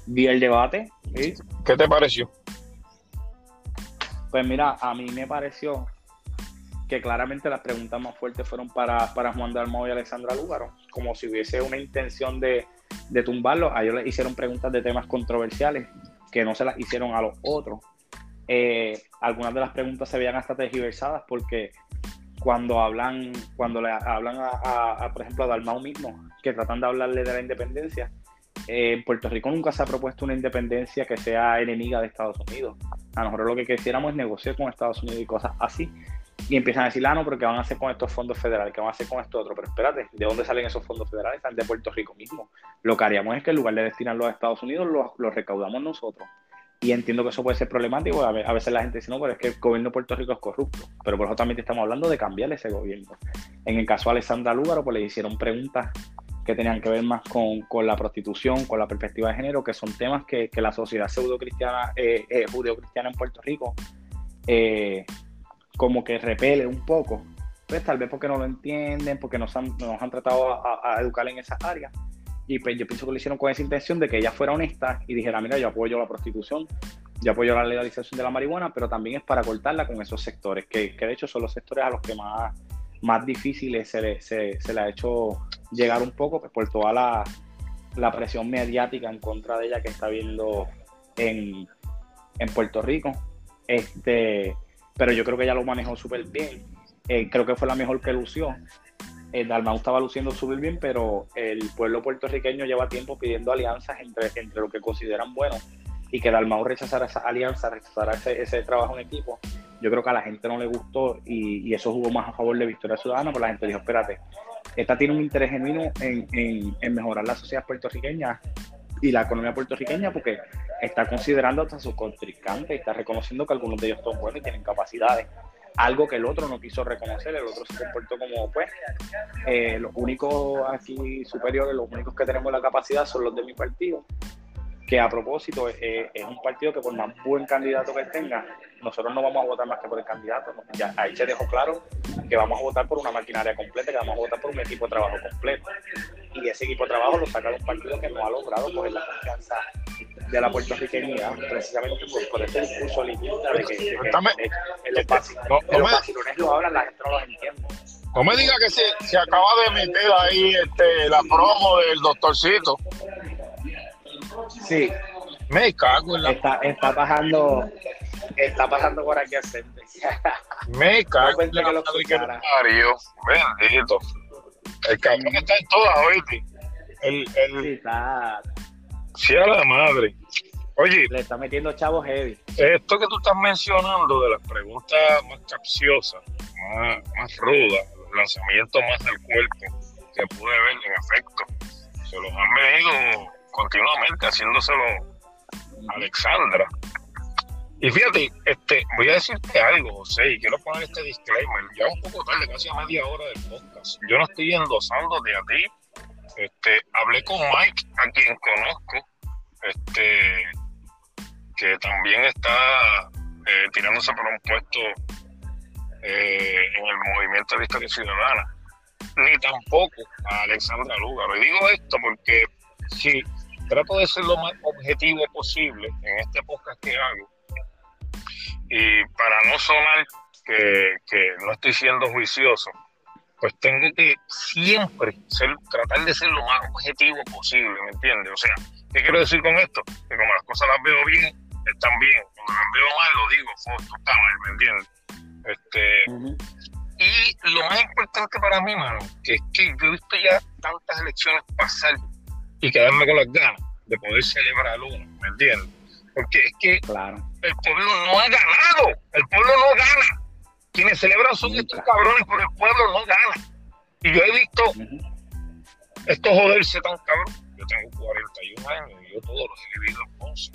Vi el debate. ¿sí?
¿Qué te pareció?
Pues mira, a mí me pareció que claramente las preguntas más fuertes fueron para, para Juan Dalmau y Alexandra Lúgaro, como si hubiese una intención de, de tumbarlo. A ellos les hicieron preguntas de temas controversiales que no se las hicieron a los otros. Eh, algunas de las preguntas se veían hasta tergiversadas porque cuando hablan, cuando le hablan a, por ejemplo, a Dalmau mismo, que tratan de hablarle de la independencia, eh, Puerto Rico nunca se ha propuesto una independencia que sea enemiga de Estados Unidos. A nosotros lo que quisiéramos es negociar con Estados Unidos y cosas así. Y empiezan a decir, ah, no, pero ¿qué van a hacer con estos fondos federales? ¿Qué van a hacer con esto otro? Pero espérate, ¿de dónde salen esos fondos federales? Están de Puerto Rico mismo. Lo que haríamos es que en lugar de destinarlos a Estados Unidos, los recaudamos nosotros. Y entiendo que eso puede ser problemático. A veces la gente dice, no, pero es que el gobierno de Puerto Rico es corrupto. Pero por eso también estamos hablando de cambiar ese gobierno. En el caso de Alessandra Lúgaro, pues le hicieron preguntas que tenían que ver más con, la prostitución, con la perspectiva de género, que son temas que, la sociedad pseudo-cristiana, eh, eh, judeo-cristiana en Puerto Rico, eh, como que repele un poco. Pues tal vez porque no lo entienden, porque nos han, nos han tratado a, a educar en esas áreas y pues yo pienso que lo hicieron con esa intención de que ella fuera honesta y dijera, mira, yo apoyo la prostitución, yo apoyo la legalización de la marihuana, pero también es para cortarla con esos sectores, que, que de hecho son los sectores a los que más, más difíciles se le, se, se le ha hecho llegar un poco pues, por toda la, la, presión mediática en contra de ella que está viendo en, en Puerto Rico. Este, pero yo creo que ella lo manejó súper bien. Eh, creo que fue la mejor que lució el Dalmau estaba luciendo súper bien, pero el pueblo puertorriqueño lleva tiempo pidiendo alianzas entre, entre lo que consideran bueno y que Dalmau rechazara esa alianza, rechazara ese, trabajo en equipo, yo creo que a la gente no le gustó y, eso jugó más a favor de Victoria Ciudadana, porque la gente dijo, espérate, esta tiene un interés genuino en, mejorar la sociedad puertorriqueña y la economía puertorriqueña porque está considerando a sus contrincantes, está reconociendo que algunos de ellos son buenos y tienen capacidades algo que el otro no quiso reconocer, el otro se comportó como, pues, eh, los únicos aquí superiores, los únicos que tenemos la capacidad son los de mi partido, que a propósito eh, es un partido que por más buen candidato que tenga, nosotros no vamos a votar más que por el candidato, ya ahí se dejó claro que vamos a votar por una maquinaria completa, que vamos a votar por un equipo de trabajo completo, y ese equipo de trabajo lo saca de un partido que no ha logrado coger la confianza de la puertorriqueña, precisamente por, por ese discurso limita de que, de que en los, vacilones, lo hablan, la gente no lo entiende.
No me diga que se, se acaba de meter ahí este, la promo del doctorcito.
Sí.
Me cago en la...
Está, está pasando, está pasando por aquí ascendente.
Me cago en la que lo parió. Bendito. El cabrón está en todas, oíste. El, el,
sí, está,
Sí, a la madre. Oye.
Le está metiendo chavos heavy.
Esto que tú estás mencionando de las preguntas más capciosas, más, más rudas, los lanzamientos más del cuerpo que pude ver en efecto, se los han venido continuamente haciéndoselo Alexandra. Y fíjate, este, voy a decirte algo, José, y quiero poner este disclaimer. Ya un poco tarde, casi a media hora del podcast. Yo no estoy endosando de a ti este, hablé con Mike, a quien conozco, este, que también está eh, tirándose por un puesto eh, en el movimiento de Historia Ciudadana, ni tampoco a Alexandra Lugaro. Y digo esto porque si trato de ser lo más objetivo posible en este podcast que hago, y para no sonar que, que no estoy siendo juicioso, pues tengo que siempre ser, tratar de ser lo más objetivo posible, ¿me entiendes? O sea, ¿qué quiero decir con esto? Que como las cosas las veo bien, están bien. Cuando las veo mal, lo digo, esto está mal, ¿me entiendes? Este, Y lo más importante para mí, mano, que es que yo he visto ya tantas elecciones pasar y quedarme con las ganas de poder celebrar uno, ¿me entiendes? Porque es que
claro.
el pueblo no ha ganado. El pueblo no gana. Quienes celebran son estos cabrones, pero el pueblo no gana. Y yo he visto esto joderse tan cabrón. Yo tengo 41 años y yo todo lo he vivido en Ponce.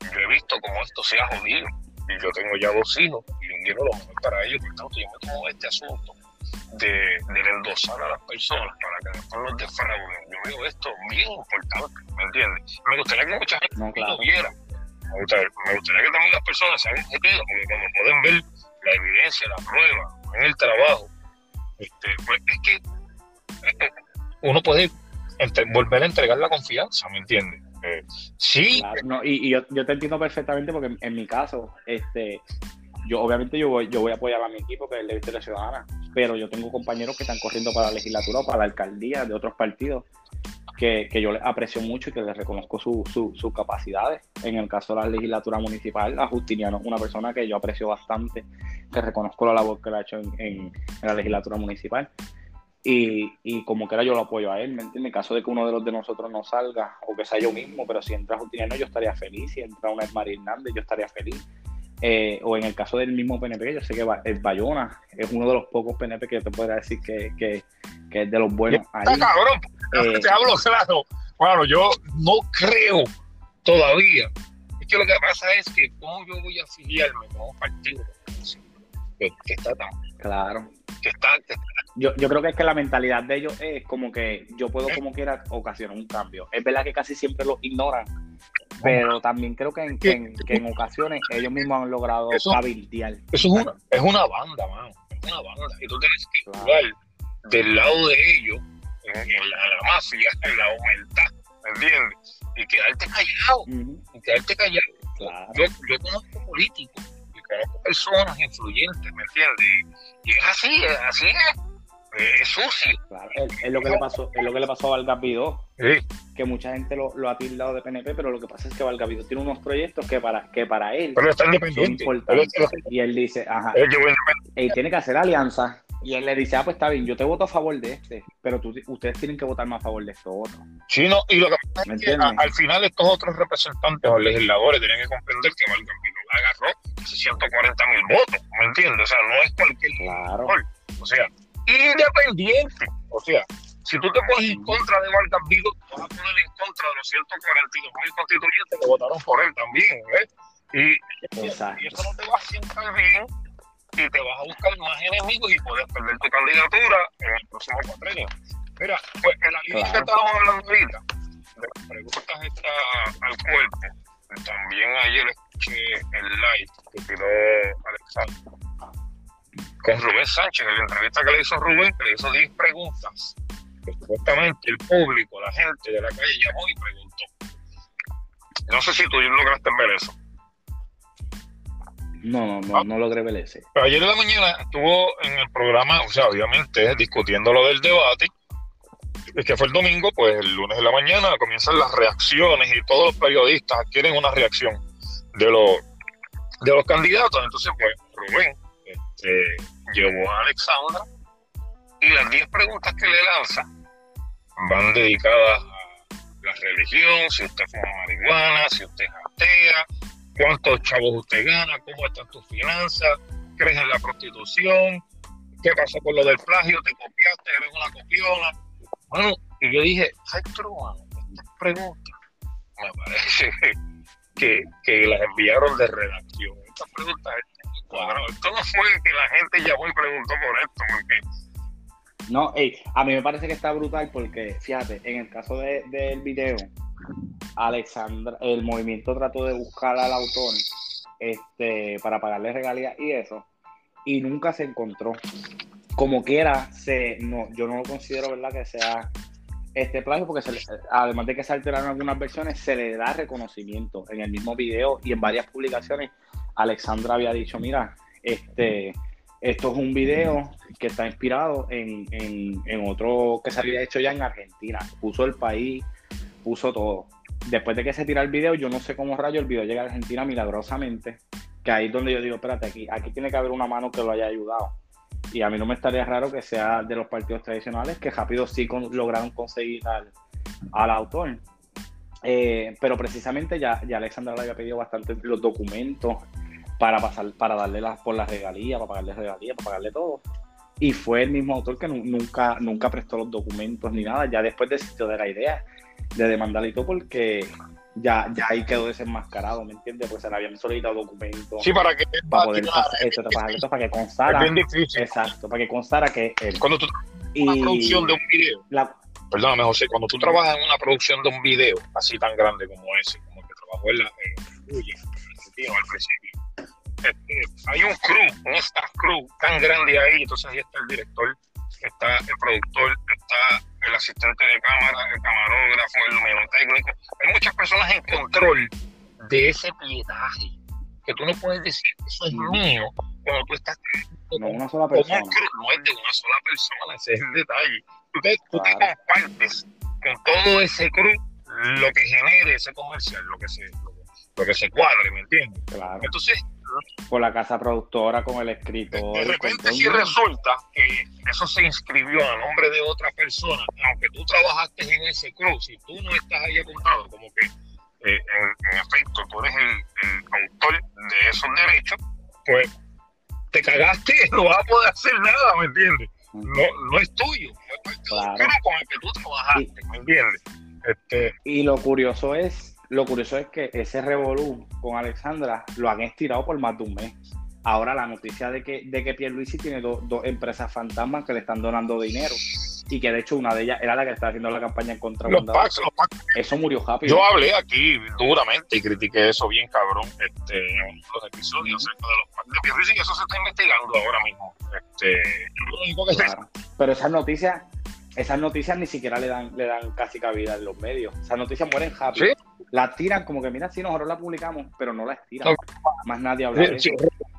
Yo he visto cómo esto se ha jodido. Y yo tengo ya dos hijos y un quiero lo mejor para ellos. Por tanto, yo me tomo este asunto de, de endosar a las personas para que después los defrauden. Yo veo esto bien importante, ¿me entiendes? Me gustaría que mucha gente lo viera. Me gustaría, que también las personas se hagan porque cuando pueden ver la evidencia, la prueba, en el trabajo, este, pues es que uno puede volver a entregar la confianza, ¿me entiendes? Eh, sí.
y, yo, te entiendo perfectamente porque en, mi caso, este, yo obviamente yo voy, yo voy a apoyar a mi equipo, que es el de Victoria Ciudadana, pero yo tengo compañeros que están corriendo para la legislatura o para la alcaldía de otros partidos que, yo les aprecio mucho y que les reconozco sus capacidades. En el caso de la legislatura municipal, a Justiniano una persona que yo aprecio bastante, que reconozco la labor que le ha hecho en, la legislatura municipal. Y, y, como quiera yo lo apoyo a él, En el caso de que uno de los de nosotros no salga, o que sea yo mismo, pero si entra Justiniano yo estaría feliz, si entra una María Hernández yo estaría feliz. Eh, o en el caso del mismo PNP, yo sé que el Bayona es uno de los pocos PNP que te podría decir que, que, que es de los buenos. Ahí.
cabrón, eh, te hablo claro. Bueno, yo no creo todavía. Es que lo que pasa es que, ¿cómo yo voy a afiliarme con un partido que, está tan.
Claro. Que está, Yo, yo creo que es que la mentalidad de ellos es como que yo puedo, como quiera, ocasionar un cambio. Es verdad que casi siempre lo ignoran pero también creo que en, en, ocasiones ellos mismos han logrado
eso,
cabildear.
Eso es una, es una banda, man. Es una banda. Y tú tienes que jugar del lado de ellos, en, la, mafia, en la humildad, ¿me entiendes? Y quedarte callado. Y quedarte callado. Yo, yo conozco políticos y conozco personas influyentes, ¿me entiendes? Y, es así, es así es es sucio.
Claro, es, lo que le pasó, es lo que le pasó a Valgapido. Que mucha gente lo, lo, ha tildado de PNP, pero lo que pasa es que Valgapido tiene unos proyectos que para, que para él
pero está independiente.
y él dice, ajá, él tiene que hacer alianza. Y él le dice, ah, pues está bien, yo te voto a favor de este, pero tú, ustedes tienen que votar más a favor de esto otro.
Sí, no, y lo que pasa es que al final estos otros representantes o legisladores tienen que comprender que Valgapido agarró 140 mil votos, ¿me entiendes? O sea, no es cualquier
claro.
O sea, independiente. O sea, si tú te pones en contra de Vargas Vigo, vas a poner en contra de los 142 mil constituyentes que votaron por él también. ¿ves? Y, y, eso no te va a sentar bien y te vas a buscar más enemigos y puedes perder tu candidatura en el próximo cuatrenio. Mira, pues en la línea que estábamos hablando ahorita, de las preguntas está al cuerpo, también ayer escuché el live que tiró Alexander con Rubén Sánchez, en la entrevista que le hizo Rubén, que le hizo 10 preguntas, que supuestamente el público, la gente de la calle llamó y preguntó. No sé si tú lograste ver eso.
No, no, no, no logré ver ese.
Pero ayer en la mañana estuvo en el programa, o sea, obviamente, discutiendo lo del debate, es que fue el domingo, pues el lunes de la mañana comienzan las reacciones y todos los periodistas quieren una reacción de los, de los candidatos. Entonces, pues, Rubén llevó a Alexandra y las 10 preguntas que le lanza van dedicadas a la religión, si usted fuma marihuana, si usted atea, cuántos chavos usted gana, cómo están tus finanzas, crees en la prostitución, qué pasó con lo del plagio, te copiaste, eres una copiona. Bueno, y yo dije, ay, estas preguntas me parece que, que las enviaron de redacción. Estas preguntas no fue que la gente llamó y preguntó por esto.
No, a mí me parece que está brutal porque, fíjate, en el caso del video, Alexandra, el movimiento trató de buscar al autor este, para pagarle regalías y eso, y nunca se encontró. Como quiera, se, no, yo no lo considero verdad que sea este plagio, porque además de que se alteraron algunas versiones, se le da reconocimiento en el mismo video y en varias publicaciones Alexandra había dicho, mira, este, esto es un video que está inspirado en, otro que se había hecho ya en Argentina. Puso el país, puso todo. Después de que se tira el video, yo no sé cómo rayo el video llega a Argentina milagrosamente. Que ahí es donde yo digo, espérate, aquí, aquí tiene que haber una mano que lo haya ayudado. Y a mí no me estaría raro que sea de los partidos tradicionales que rápido sí lograron conseguir al, al autor. Eh, pero precisamente ya, ya Alexandra le había pedido bastante los documentos para pasar, para darle las por las regalías, para pagarle regalías, para pagarle todo. Y fue el mismo autor que nunca, nunca prestó los documentos ni nada. Ya después desistió de la idea de demandarle y todo porque ya, ya ahí quedó desenmascarado, ¿me entiendes? Pues se le habían solicitado documentos.
Sí, para que
para poder pasar, esto, para, que constara.
Es bien difícil.
Exacto, para que constara que
Cuando tú una producción de un video. Perdóname, José, cuando tú trabajas en una producción de un video así tan grande como ese, como el que trabajó en la en, al principio, este, hay un crew, un staff crew tan grande ahí, entonces ahí está el director, está el productor, está el asistente de cámara, el camarógrafo, el técnico. Hay muchas personas en control de ese pietaje que tú no puedes decir, eso es mío, cuando tú estás
no una sola persona.
no es de una sola persona, ese es el detalle. Tú te, tú te compartes con todo ese crew lo que genere ese comercial, lo que se, lo, que se cuadre, ¿me entiendes?
Claro.
Entonces,
con la casa productora, con el escritor.
De repente, si resulta que eso se inscribió a nombre de otra persona, aunque tú trabajaste en ese crew, si tú no estás ahí apuntado, como que eh, en, efecto tú eres el, el autor de esos derechos, pues te cagaste, no vas a poder hacer nada, ¿me entiendes? No, no es tuyo, es claro. con el que tú trabajaste, ¿me entiendes? Este...
Y lo curioso es, lo curioso es que ese revolú con Alexandra lo han estirado por más de un mes. Ahora la noticia de que, de que Pierluisi tiene dos empresas fantasmas que le están donando dinero y que de hecho una de ellas era la que estaba haciendo la campaña en contra
los packs, los packs.
Eso murió rápido.
Yo hablé aquí duramente y critiqué eso bien cabrón este, en los episodios acerca de los packs de Pierluisi y eso se está investigando ahora mismo. Este, lo único que
claro. Pero esas noticias, esas noticias ni siquiera le dan, le dan casi cabida en los medios. Esas noticias mueren rápido. ¿Sí? Las tiran como que, mira, sí, nosotros las publicamos, pero no las tiran. Más nadie habla de eso.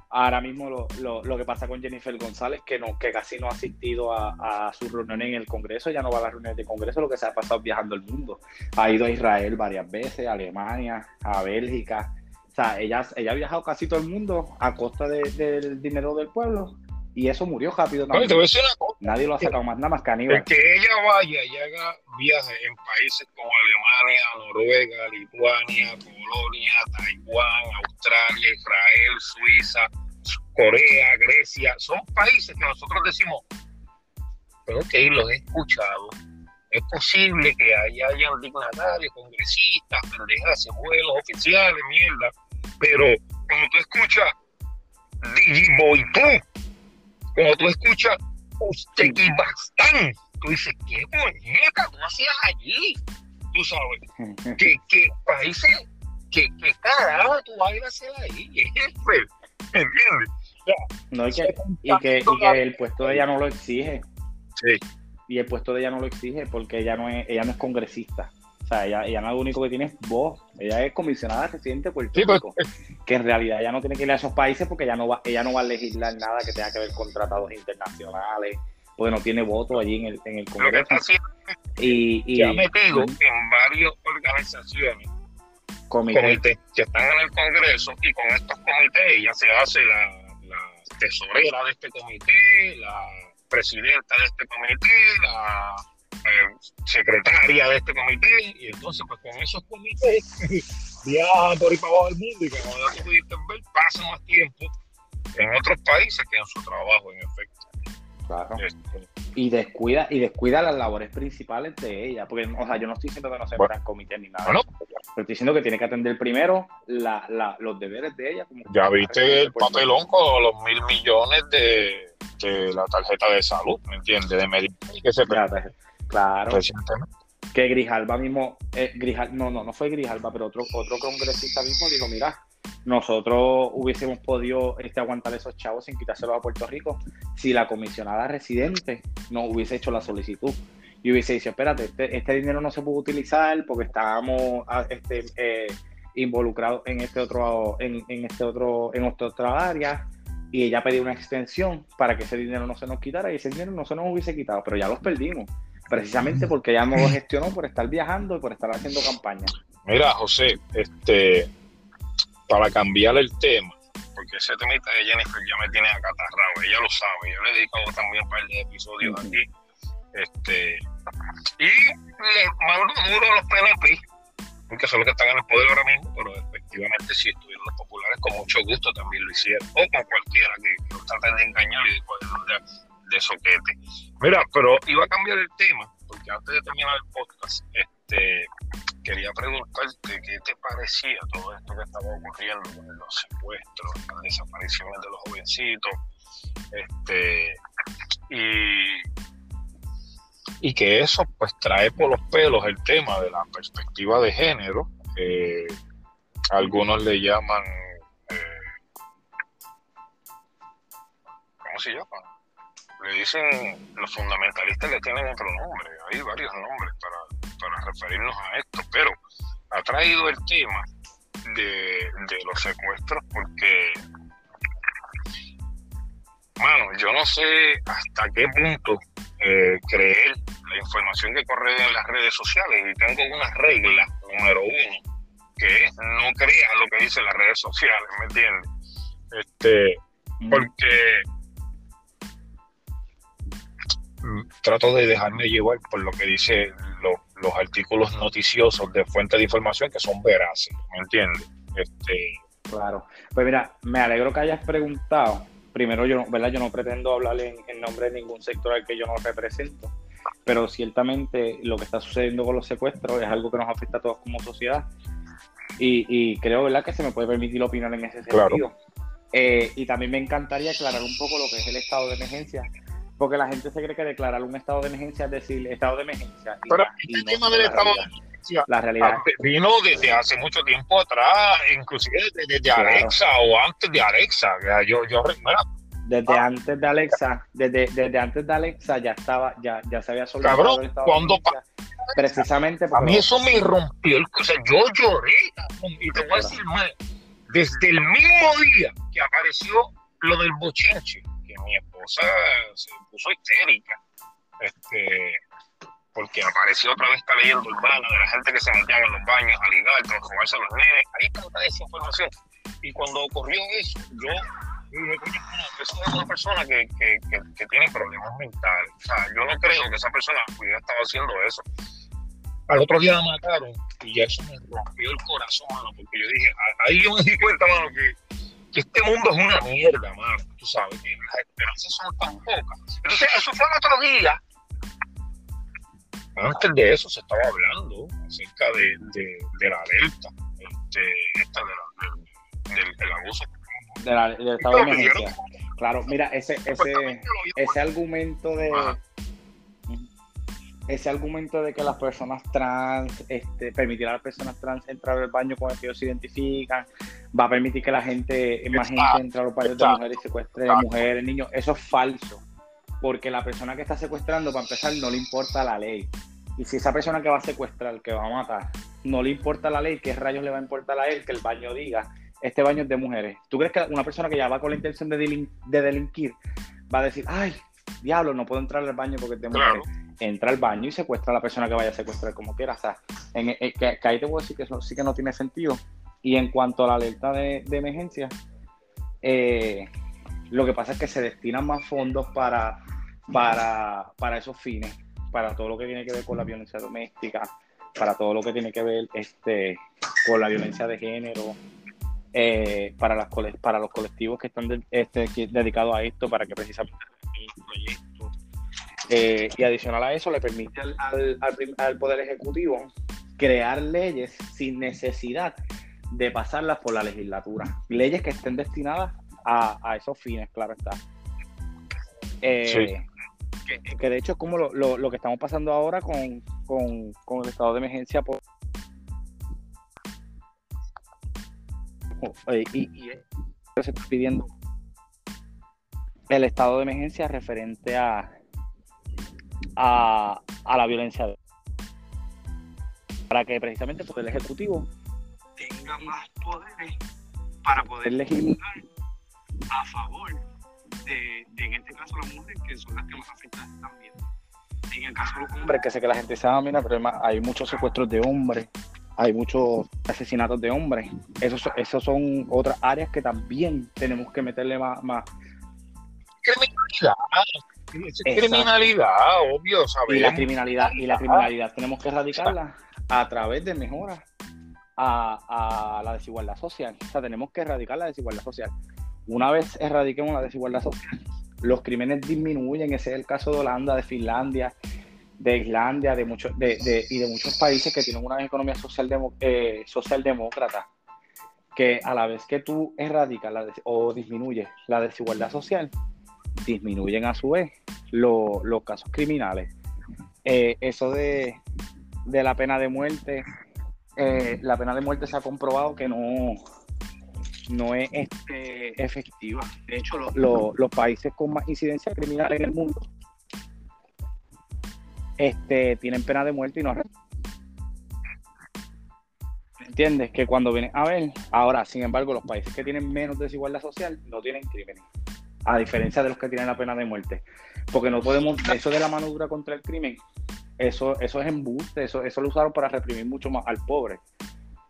Ahora mismo lo, lo, lo, que pasa con Jennifer González, que no que casi no ha asistido a, a sus reuniones en el Congreso, ya no va a las reuniones de Congreso, lo que se ha pasado viajando el mundo. Ha ido a Israel varias veces, a Alemania, a Bélgica. O sea, ella, ella ha viajado casi todo el mundo a costa de, del dinero del pueblo y eso murió rápido.
Oye, una cosa.
Nadie lo ha sacado más nada más que Aníbal.
que ella vaya y haga viajes en países como Alemania, Noruega, Lituania, Polonia, Taiwán, Australia, Israel, Suiza, Corea, Grecia, son países que nosotros decimos, pero ok, los he escuchado. Es posible que haya hayan dignatarios, congresistas, pendejas, vuelos oficiales, mierda, pero cuando tú escuchas Digiboy tú, cuando tú escuchas Uzbekistán, tú dices, ¿qué muñeca tú hacías allí? Tú sabes, ¿qué, qué países, qué, qué carajo tú vas a ir a hacer ahí? ¿Entiendes?
No, y, que, y, que, y que el puesto de ella no lo exige.
Sí.
Y el puesto de ella no lo exige porque ella no es, ella no es congresista. O sea, ella, ella no lo único que tiene es voz. Ella es comisionada residente de Puerto pues, Rico. que en realidad ella no tiene que ir a esos países porque ella no va, ella no va a legislar nada que tenga que ver con tratados internacionales, porque no tiene voto allí en el, en el Congreso.
y, y, ha metido en varias organizaciones, comités. que están en el Congreso, y con estos comités ella se hace la, la tesorera de este comité, la presidenta de este comité, la eh, secretaria de este comité, y entonces pues con esos comités viajan por ahí para abajo del mundo y como ya tú pudiste ver, pasan más tiempo en otros países que en su trabajo, en efecto.
Claro. Este, y descuida, y descuida las labores principales de ella, porque o sea, yo no estoy diciendo que no se bueno, comité ni nada. Bueno, pero estoy diciendo que tiene que atender primero la, la, los deberes de ella. Como
ya viste el papelón con los mil millones de, de, la tarjeta de salud, ¿me entiendes? De Medicare que se
Claro. Que Grijalba mismo, eh, no, no, no fue Grijalba, pero otro, otro congresista mismo dijo, mira, nosotros hubiésemos podido este, aguantar esos chavos sin quitárselos a Puerto Rico. Si la comisionada residente no hubiese hecho la solicitud y hubiese dicho, espérate, este, este dinero no se puede utilizar porque estábamos ah, este, eh, involucrados en este otro, en, en, este otro, en esta otra área y ella pedía una extensión para que ese dinero no se nos quitara y ese dinero no se nos hubiese quitado, pero ya los perdimos precisamente porque ella no lo gestionó por estar viajando y por estar haciendo campaña.
Mira, José, este, para cambiar el tema, porque ese temita de Jennifer ya me tiene acatarrado, ella lo sabe, yo le he dedicado también un par de episodios aquí, este, y le mando duro a los PNP, porque son los que están en el poder ahora mismo, pero efectivamente si estuvieron los populares con mucho gusto también lo hicieron, o con cualquiera que, que traten de engañar y de, de, de soquete. Mira, pero iba a cambiar el tema, porque antes de terminar el podcast, este, quería preguntarte qué te parecía todo esto que estaba ocurriendo con los secuestros, las desapariciones de los jovencitos, este, y, y que eso pues trae por los pelos el tema de la perspectiva de género. Eh, algunos le llaman, eh, ¿cómo se llama? Le dicen, los fundamentalistas le tienen otro nombre, hay varios nombres para, para referirnos a esto, pero ha traído el tema de, de los secuestros porque Mano, yo no sé hasta qué punto eh, creer la información que corre en las redes sociales y tengo una regla número uno que es no creas lo que dicen las redes sociales, ¿me entiendes? Este, porque trato de dejarme llevar por lo que dice los artículos noticiosos de fuentes de información que son veraces, ¿me entiendes? Este,
claro. Pues mira, me alegro que hayas preguntado primero yo, ¿verdad? yo no pretendo hablar en, nombre de ningún sector al que yo no represento, pero ciertamente lo que está sucediendo con los secuestros es algo que nos afecta a todos como sociedad y, creo ¿verdad? que se me puede permitir opinar en ese sentido. Eh, y también me encantaría aclarar un poco lo que es el estado de emergencia, porque la gente se cree que declarar un estado de emergencia es decir estado de emergencia.
Pero el tema del estado de emergencia la realidad vino desde hace mucho tiempo atrás, inclusive desde, Alexa o antes de Alexa. Yo, yo,
desde ah. antes de Alexa, desde, desde antes de Alexa ya estaba, ya, ya se había
soltado Cabrón, el estado cuando
precisamente
a mí eso me rompió el, o sea, yo lloré y te voy a decir más, desde el mismo día que apareció lo del bochinche mi esposa se puso histérica, este, porque apareció otra vez esta leyenda urbana de la gente que se metía en los baños a ligar, a robarse a los nenes, ahí está toda esa información. Y cuando ocurrió eso, yo dije, eso es una persona que, que, que, tiene problemas mentales. O sea, yo no creo que esa persona hubiera estado haciendo eso. Al otro día la mataron y eso me rompió el corazón, mano, porque yo dije, ahí yo me di cuenta, mano, que este mundo es una mierda, mano. Tú sabes que las esperanzas son tan pocas. Entonces, eso fue el otro día. Antes de eso se estaba hablando acerca de, de, de la alerta, este, esta de la, del, del, abuso.
De la, del estado de emergencia. Claro, mira, ese, ese, ese argumento de ese argumento de que las personas trans, este, permitir a las personas trans entrar al baño con el que ellos se identifican, va a permitir que la gente, más gente entre a los baños de mujeres y secuestre mujeres, niños, eso es falso, porque la persona que está secuestrando, para empezar, no le importa la ley. Y si esa persona que va a secuestrar, que va a matar, no le importa la ley, ¿qué rayos le va a importar a él que el baño diga, este baño es de mujeres? ¿Tú crees que una persona que ya va con la intención de, de delinquir va a decir, ay, diablo, no puedo entrar al baño porque es de mujeres? entra al baño y secuestra a la persona que vaya a secuestrar como quiera. O sea, en, eh, que, ahí te puedo decir que eso sí que no tiene sentido. Y en cuanto a la alerta de, emergencia, eh, lo que pasa es que se destinan más fondos para, para, para esos fines, para todo lo que tiene que ver con la violencia doméstica, para todo lo que tiene que ver este, con la violencia de género, eh, para, las, para los colectivos que están este, dedicados a esto, para que precisamente eh, y adicional a eso, le permite al, Poder Ejecutivo crear leyes sin necesidad de pasarlas por la legislatura. Leyes que estén destinadas a, esos fines, claro está. Eh, que, de hecho es como lo, que estamos pasando ahora con, el estado de emergencia. Por... Eh, y, y se está pidiendo el estado de emergencia referente a a, la violencia para que precisamente el Poder Ejecutivo tenga más poderes para poder legislar a favor de, en este caso, las mujeres, que son las que más afectan también. En el caso de los hombres, que sé que la gente sabe, mira, pero hay muchos secuestros de hombres, hay muchos asesinatos de hombres. Esos, esos son otras áreas que también tenemos que meterle más. más.
Criminalidad criminalidad, obvio,
Y la criminalidad, y la criminalidad tenemos que erradicarla a través de mejoras a, la desigualdad social. O sea, tenemos que erradicar la desigualdad social. Una vez erradiquemos la desigualdad social, los crímenes disminuyen. Ese es el caso de Holanda, de Finlandia, de Islandia, de muchos, de, y de muchos países que tienen una economía social eh, socialdemócrata. Que a la vez que tú erradicas o disminuyes la desigualdad social, disminuyen a su vez los casos criminales. Eh, eso de, de la pena de muerte eh, la pena de muerte se ha comprobado que no, no es este, efectiva. De hecho, los países con más incidencia criminal en el mundo este, tienen pena de muerte y no ¿Entiendes? Que cuando vienen a ver, ahora, sin embargo, los países que tienen menos desigualdad social no tienen crímenes, a diferencia de los que tienen la pena de muerte. Porque no podemos, eso de la mano dura contra el crimen, eso, eso es embuste, eso, eso lo usaron para reprimir mucho más al pobre.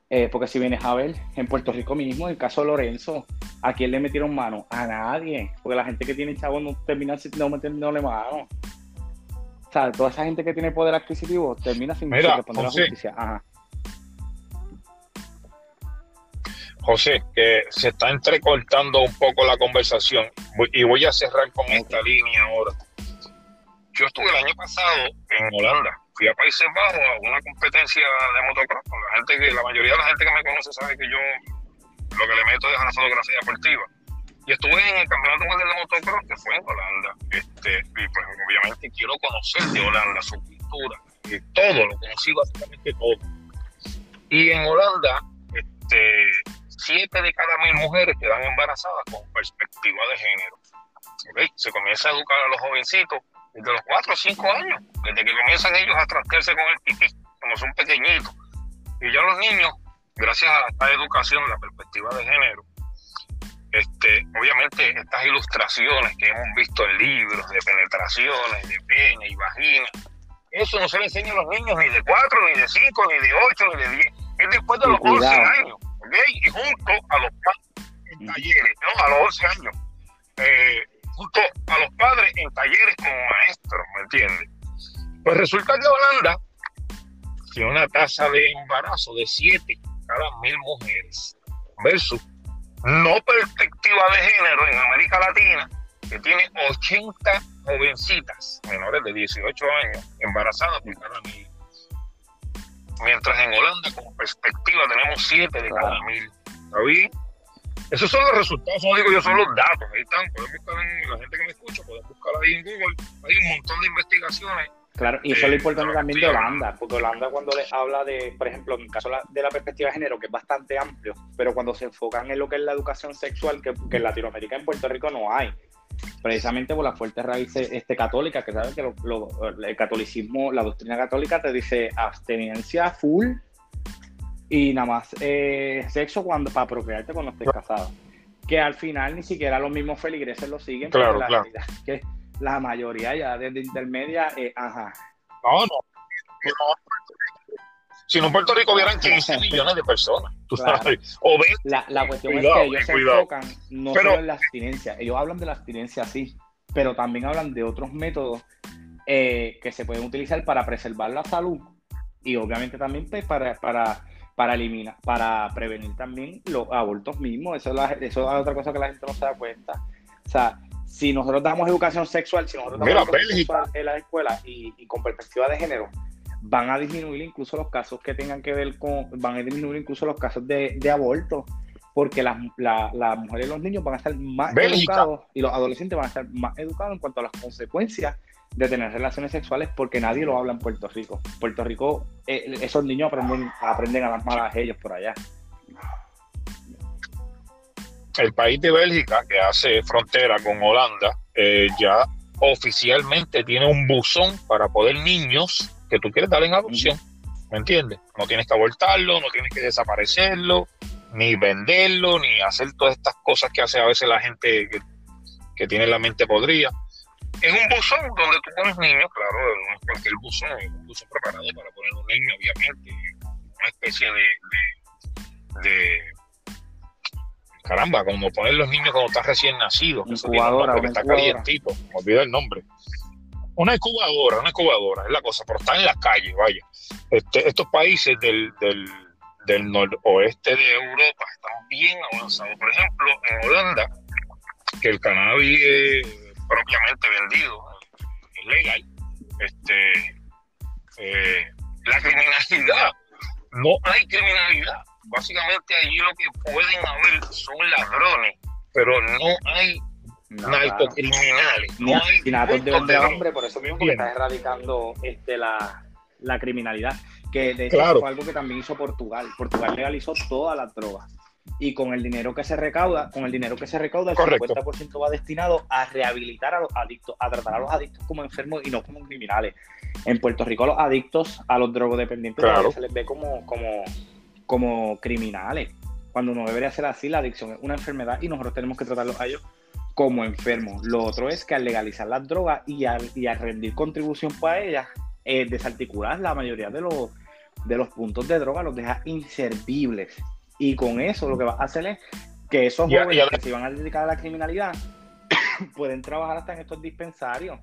Eh, porque si vienes a ver, en Puerto Rico mismo, el caso de Lorenzo, ¿a quién le metieron mano? A nadie. Porque la gente que tiene chavo no termina no metiéndole mano. O sea, toda esa gente que tiene poder adquisitivo termina sin responder a la justicia. Ajá.
José, que se está entrecortando un poco la conversación y voy a cerrar con esta línea ahora. Yo estuve el año pasado en Holanda. Fui a Países Bajos a una competencia de motocross. La gente que, la mayoría de la gente que me conoce sabe que yo lo que le meto es a la fotografía deportiva. Y estuve en el campeonato mundial de motocross que fue en Holanda. Este, y pues obviamente quiero conocer de Holanda, su cultura, y todo, lo conocí básicamente todo. Y en Holanda, este, siete de cada mil mujeres quedan embarazadas con perspectiva de género. ¿Okay? Se comienza a educar a los jovencitos desde los 4 o 5 años, desde que comienzan ellos a tratarse con el pipí, como son pequeñitos. Y ya los niños, gracias a esta educación, la perspectiva de género, este, obviamente estas ilustraciones que hemos visto en libros de penetraciones, de pene y vagina, eso no se le enseña a los niños ni de 4, ni de 5, ni de 8, ni de 10, es después de los 11 años, ¿ok? Y junto a los talleres, ¿no? A los 11 años. Eh, junto a los padres en talleres como maestros, ¿me entiendes? Pues resulta que Holanda tiene una tasa de embarazo de 7 cada mil mujeres versus no perspectiva de género en América Latina, que tiene 80 jovencitas menores de 18 años embarazadas por cada mil. Mientras en Holanda, como perspectiva, tenemos 7 de cada mil. ¿Está bien? Esos son los resultados, no digo yo, son los datos. Ahí están, pueden buscar en la gente que me escucha, pueden buscar ahí en Google. Hay un montón de investigaciones.
Claro, y eso es lo importante también de Holanda, porque Holanda cuando les habla de, por ejemplo, en el caso de la perspectiva de género, que es bastante amplio, pero cuando se enfocan en lo que es la educación sexual, que, en Latinoamérica, en Puerto Rico no hay, precisamente por las fuertes raíces este, católicas, que sabes que el catolicismo, la doctrina católica te dice absteniencia full y nada más eh, sexo cuando para procrearte cuando estés casado. Que al final ni siquiera los mismos feligreses lo siguen,
claro, la claro.
que la mayoría ya desde intermedia, eh, ajá.
No, no. Si no en Puerto Rico hubieran 15 millones de personas. O
la, la, cuestión es que ellos se enfocan no solo en la abstinencia, ellos hablan de la abstinencia, sí, pero también hablan de otros métodos eh, que se pueden utilizar para preservar la salud y obviamente también pues, para, para para eliminar, para prevenir también los abortos mismos. Eso es, eso es otra cosa que la gente no se da cuenta. O sea, si nosotros damos educación sexual, si nosotros damos educación sexual en la escuela y, con perspectiva de género, van a disminuir incluso los casos que tengan que ver con, van a disminuir incluso los casos de, aborto, porque las, las mujeres y los niños van a estar más educados y los adolescentes van a estar más educados en cuanto a las consecuencias de tener relaciones sexuales porque nadie lo habla en Puerto Rico. Puerto Rico, eh, esos niños aprenden, aprenden a las malas ellos por allá.
El país de Bélgica, que hace frontera con Holanda, eh, ya oficialmente tiene un buzón para poder niños que tú quieres dar en adopción. ¿Me entiendes? No tienes que abortarlo, no tienes que desaparecerlo, ni venderlo, ni hacer todas estas cosas que hace a veces la gente que, que tiene la mente podrida es un buzón donde tú pones niños, claro, no es cualquier buzón, es un buzón preparado para poner un niño, obviamente, una especie de, de, caramba, como poner los niños cuando están recién nacidos, que,
incubadora,
que está calientito, me olvidé el nombre. Una incubadora, una incubadora, es la cosa, pero está en la calle, vaya. Este, estos países del, del, del noroeste de Europa están bien avanzados. Por ejemplo, en Holanda, que el cannabis es propiamente vendido es legal, este, eh, la criminalidad, no hay criminalidad. Básicamente allí lo que pueden haber son ladrones, pero no hay narcocriminales. No, hay
de hombre, por eso mismo que está erradicando este, la, la criminalidad. Que de hecho fue algo que también hizo Portugal. Portugal legalizó todas las drogas. Y con el dinero que se recauda, con el dinero que se recauda, el 50% va destinado a rehabilitar a los adictos, a tratar a los adictos como enfermos y no como criminales. En Puerto Rico los adictos a los drogodependientes se les ve como, como, como criminales. Cuando uno debería ser así, la adicción es una enfermedad y nosotros tenemos que tratarlos a ellos como enfermos. Lo otro es que al legalizar las drogas y al, y rendir contribución para ellas, eh, desarticular la mayoría de los, de los puntos de droga, los deja inservibles. Y con eso lo que va a hacer es que esos jóvenes que se van a dedicar a la criminalidad pueden trabajar hasta en estos dispensarios.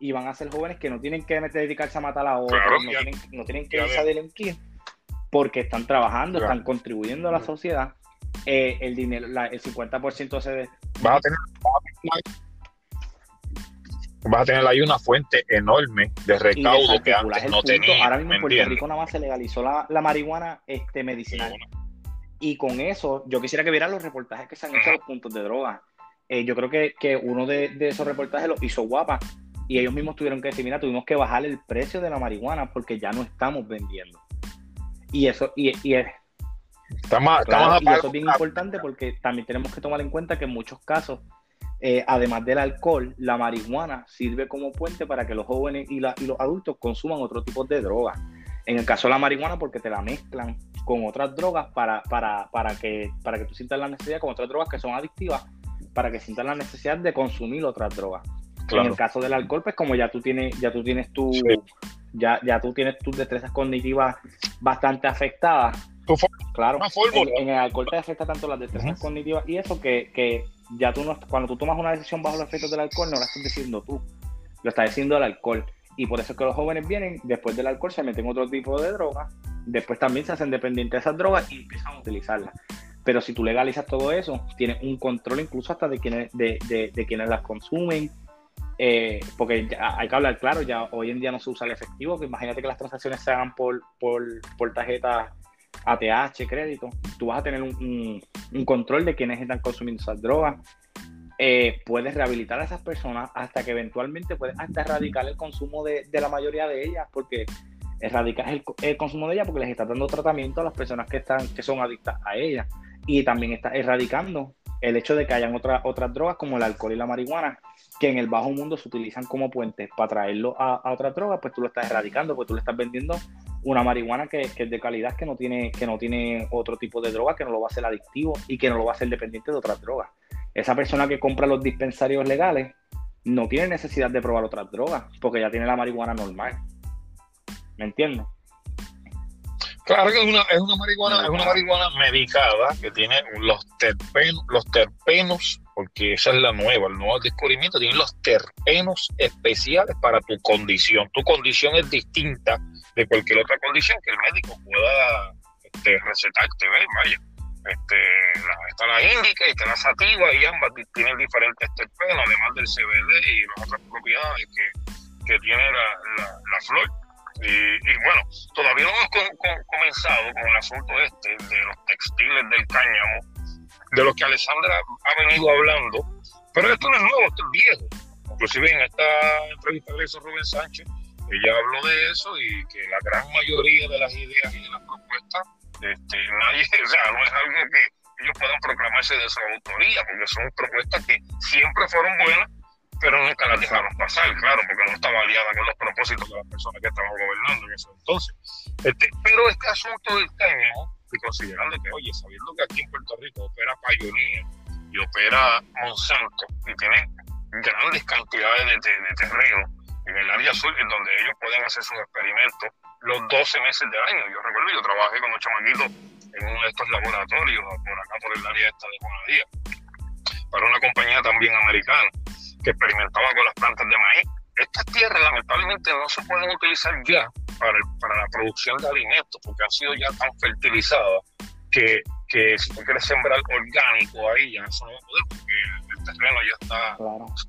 Y van a ser jóvenes que no tienen que dedicarse a matar a otros, no, tienen, que irse a delinquir porque están trabajando, están contribuyendo a la sociedad. Eh, el dinero, el 50% se...
Va a tener, vas a tener ahí una fuente enorme de recaudo que antes no tenía.
Ahora mismo en Puerto Rico nada más se legalizó la, marihuana este, medicinal. Y con eso, yo quisiera que vieran los reportajes que se han hecho a los puntos de droga. Eh, yo creo que, uno de, esos reportajes lo hizo guapa. Y ellos mismos tuvieron que decir, mira, tuvimos que bajar el precio de la marihuana porque ya no estamos vendiendo. Y eso, y, y es, y eso es bien importante porque también tenemos que tomar en cuenta que en muchos casos eh, además del alcohol, la marihuana sirve como puente para que los jóvenes y, los adultos consuman otro tipo de drogas. En el caso de la marihuana, porque te la mezclan con otras drogas para, para, para, que, para que tú sientas la necesidad, con otras drogas que son adictivas, para que sientas la necesidad de consumir otras drogas. En el caso del alcohol, pues como ya tú tienes, ya tú tienes tu, ya, ya tú tienes tus destrezas cognitivas bastante afectadas. Claro, en, el alcohol te afecta tanto las destrezas cognitivas y eso que, que ya tú no, cuando tú tomas una decisión bajo los efectos del alcohol, no la estás diciendo tú, lo está diciendo el alcohol. Y por eso es que los jóvenes vienen, después del alcohol se meten otro tipo de droga, después también se hacen dependientes de esas drogas y empiezan a utilizarlas. Pero si tú legalizas todo eso, tienes un control incluso hasta de quienes, de, de, quienes las consumen, eh, porque hay que hablar claro, ya hoy en día no se usa el efectivo, que imagínate que las transacciones se hagan por, por, por tarjeta ATH, crédito, tú vas a tener un, control de quiénes están consumiendo esas drogas. Eh, puedes rehabilitar a esas personas hasta que eventualmente puedes hasta erradicar el consumo de, la mayoría de ellas, porque erradicas el, consumo de ellas porque les estás dando tratamiento a las personas que están que son adictas a ellas. Y también estás erradicando el hecho de que hayan otras otras drogas como el alcohol y la marihuana que en el bajo mundo se utilizan como puentes para traerlo a, a otras drogas, pues tú lo estás erradicando, pues tú le estás vendiendo una marihuana que, es de calidad, que no, tiene, que no tiene otro tipo de droga, que no lo va a hacer adictivo y que no lo va a hacer dependiente de otras drogas. Esa persona que compra los dispensarios legales no tiene necesidad de probar otras drogas, porque ya tiene la marihuana normal. ¿Me entiendes?
Claro que es una, es una marihuana, es una marihuana medicada que tiene los terpenos, los terpenos, porque esa es la nueva, el nuevo descubrimiento, tiene los terpenos especiales para tu condición. Tu condición es distinta de cualquier otra condición que el médico pueda este, recetarte, ¿ves? Vaya. Este, está la índica y está la sativa y ambas tienen diferentes terpenos, además del CBD y las otras propiedades que, que tiene la, la, flor. Y, bueno, todavía no hemos comenzado con el asunto este de los textiles del cáñamo, de los que Alessandra ha venido hablando, pero esto no es nuevo, esto es viejo. Inclusive en esta entrevista que hizo Rubén Sánchez, ella habló de eso y que la gran mayoría de las ideas y de las propuestas, este, nadie, o sea, no es algo que ellos puedan proclamarse de su autoría, porque son propuestas que siempre fueron buenas, pero nunca las dejaron pasar, claro, porque no estaba aliada con los propósitos de las personas que estaban gobernando en ese entonces. Este, pero este asunto del cáñamo, y considerando que, oye, sabiendo que aquí en Puerto Rico opera Pioneer y opera Monsanto, y tiene grandes cantidades de, de, de terreno, en el área sur, en donde ellos pueden hacer sus experimentos los 12 meses del año. Yo recuerdo, yo trabajé con los chamaquitos en uno de estos laboratorios, por acá por el área esta de Juanadía, para una compañía también americana, que experimentaba con las plantas de maíz. Estas tierras lamentablemente no se pueden utilizar ya para, para la producción de alimentos, porque han sido ya tan fertilizadas que, que si tú quieres sembrar orgánico ahí, ya eso no va a poder, porque el terreno ya está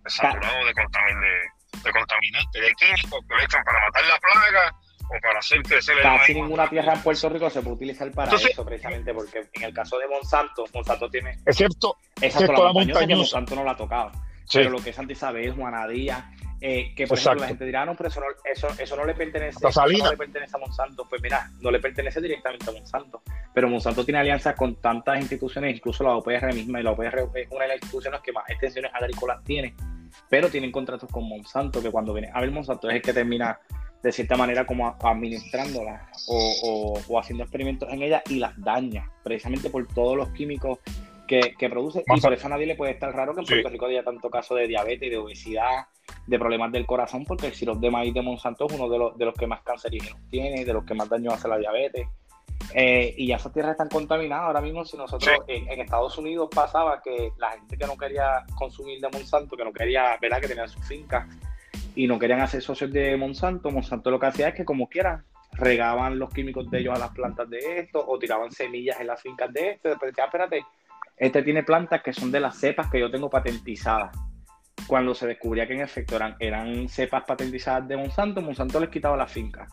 saturado de, de, de contaminantes, de químicos que le echan para matar la plaga o para hacer crecer el
Casi ninguna tierra en Puerto Rico se puede utilizar para eso, precisamente, porque en el caso de Monsanto, Monsanto tiene.
Es cierto,
esa es la montaña que Monsanto no la ha tocado. Pero lo que es Santa Isabel, Juanadía, eh, que por ejemplo la gente dirá, ah, no, pero eso no, eso, eso no le pertenece, eso no le pertenece a Monsanto. Pues mira, no le pertenece directamente a Monsanto. Pero Monsanto tiene alianzas con tantas instituciones, incluso la OPR misma, y la OPR es una de las instituciones que más extensiones agrícolas tiene, pero tienen contratos con Monsanto, que cuando viene a ver Monsanto es el que termina de cierta manera como administrándolas o, o, haciendo experimentos en ellas y las daña, precisamente por todos los químicos que, que produce. Y por eso a nadie le puede estar raro que en Puerto Rico haya tanto caso de diabetes, de obesidad, de problemas del corazón, porque el sirope de maíz de Monsanto es uno de los, de los que más cancerígenos tiene, de los que más daño hace la diabetes. Eh, y ya esas tierras están contaminadas. Ahora mismo, si nosotros en, Estados Unidos pasaba que la gente que no quería consumir de Monsanto, que no quería, ¿verdad? Que tenían su finca y no querían hacer socios de Monsanto, Monsanto lo que hacía es que como quiera regaban los químicos de ellos a las plantas de esto o tiraban semillas en las fincas de esto. Después decía, ah, espérate, este tiene plantas que son de las cepas que yo tengo patentizadas. Cuando se descubría que en efecto eran, eran cepas patentizadas de Monsanto, Monsanto les quitaba la finca.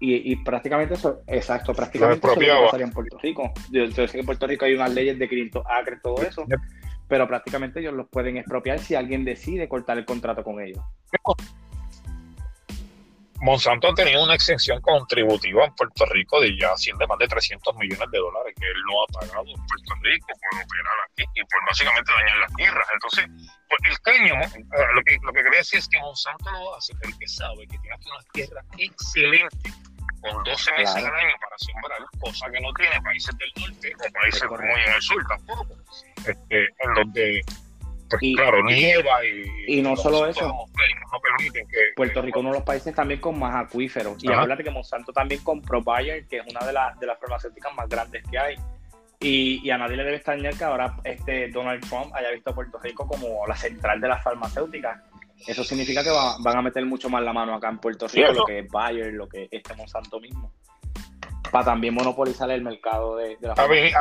Y, prácticamente eso, exacto, prácticamente eso lo pasaría en Puerto Rico. Yo, sé que en Puerto Rico hay unas leyes de 500 acres, todo eso, pero prácticamente ellos los pueden expropiar si alguien decide cortar el contrato con ellos.
Monsanto tenía una exención contributiva en Puerto Rico de ya de más de 300 millones de dólares que él no ha pagado en Puerto Rico por operar aquí y por básicamente dañar las tierras. Entonces, pues, el cáñamo, eh, lo que, lo que quería decir es que Monsanto lo hace porque sabe que tiene aquí unas tierras excelentes con 12 meses al año para sembrar, cosa que no tiene países del norte o países como en el sur tampoco, este, en donde pues claro, nieva y,
y no solo eso. No permiten que, Puerto Rico es uno de los países también con más acuíferos. Y habla que Monsanto también compró Bayer, que es una de, las de las farmacéuticas más grandes que hay. Y, y, a nadie le debe extrañar que ahora este Donald Trump haya visto a Puerto Rico como la central de las farmacéuticas. Eso significa que van a meter mucho más la mano acá en Puerto Rico, lo que es Bayer, lo que es este Monsanto mismo. Para también monopolizar el mercado de, de la
había,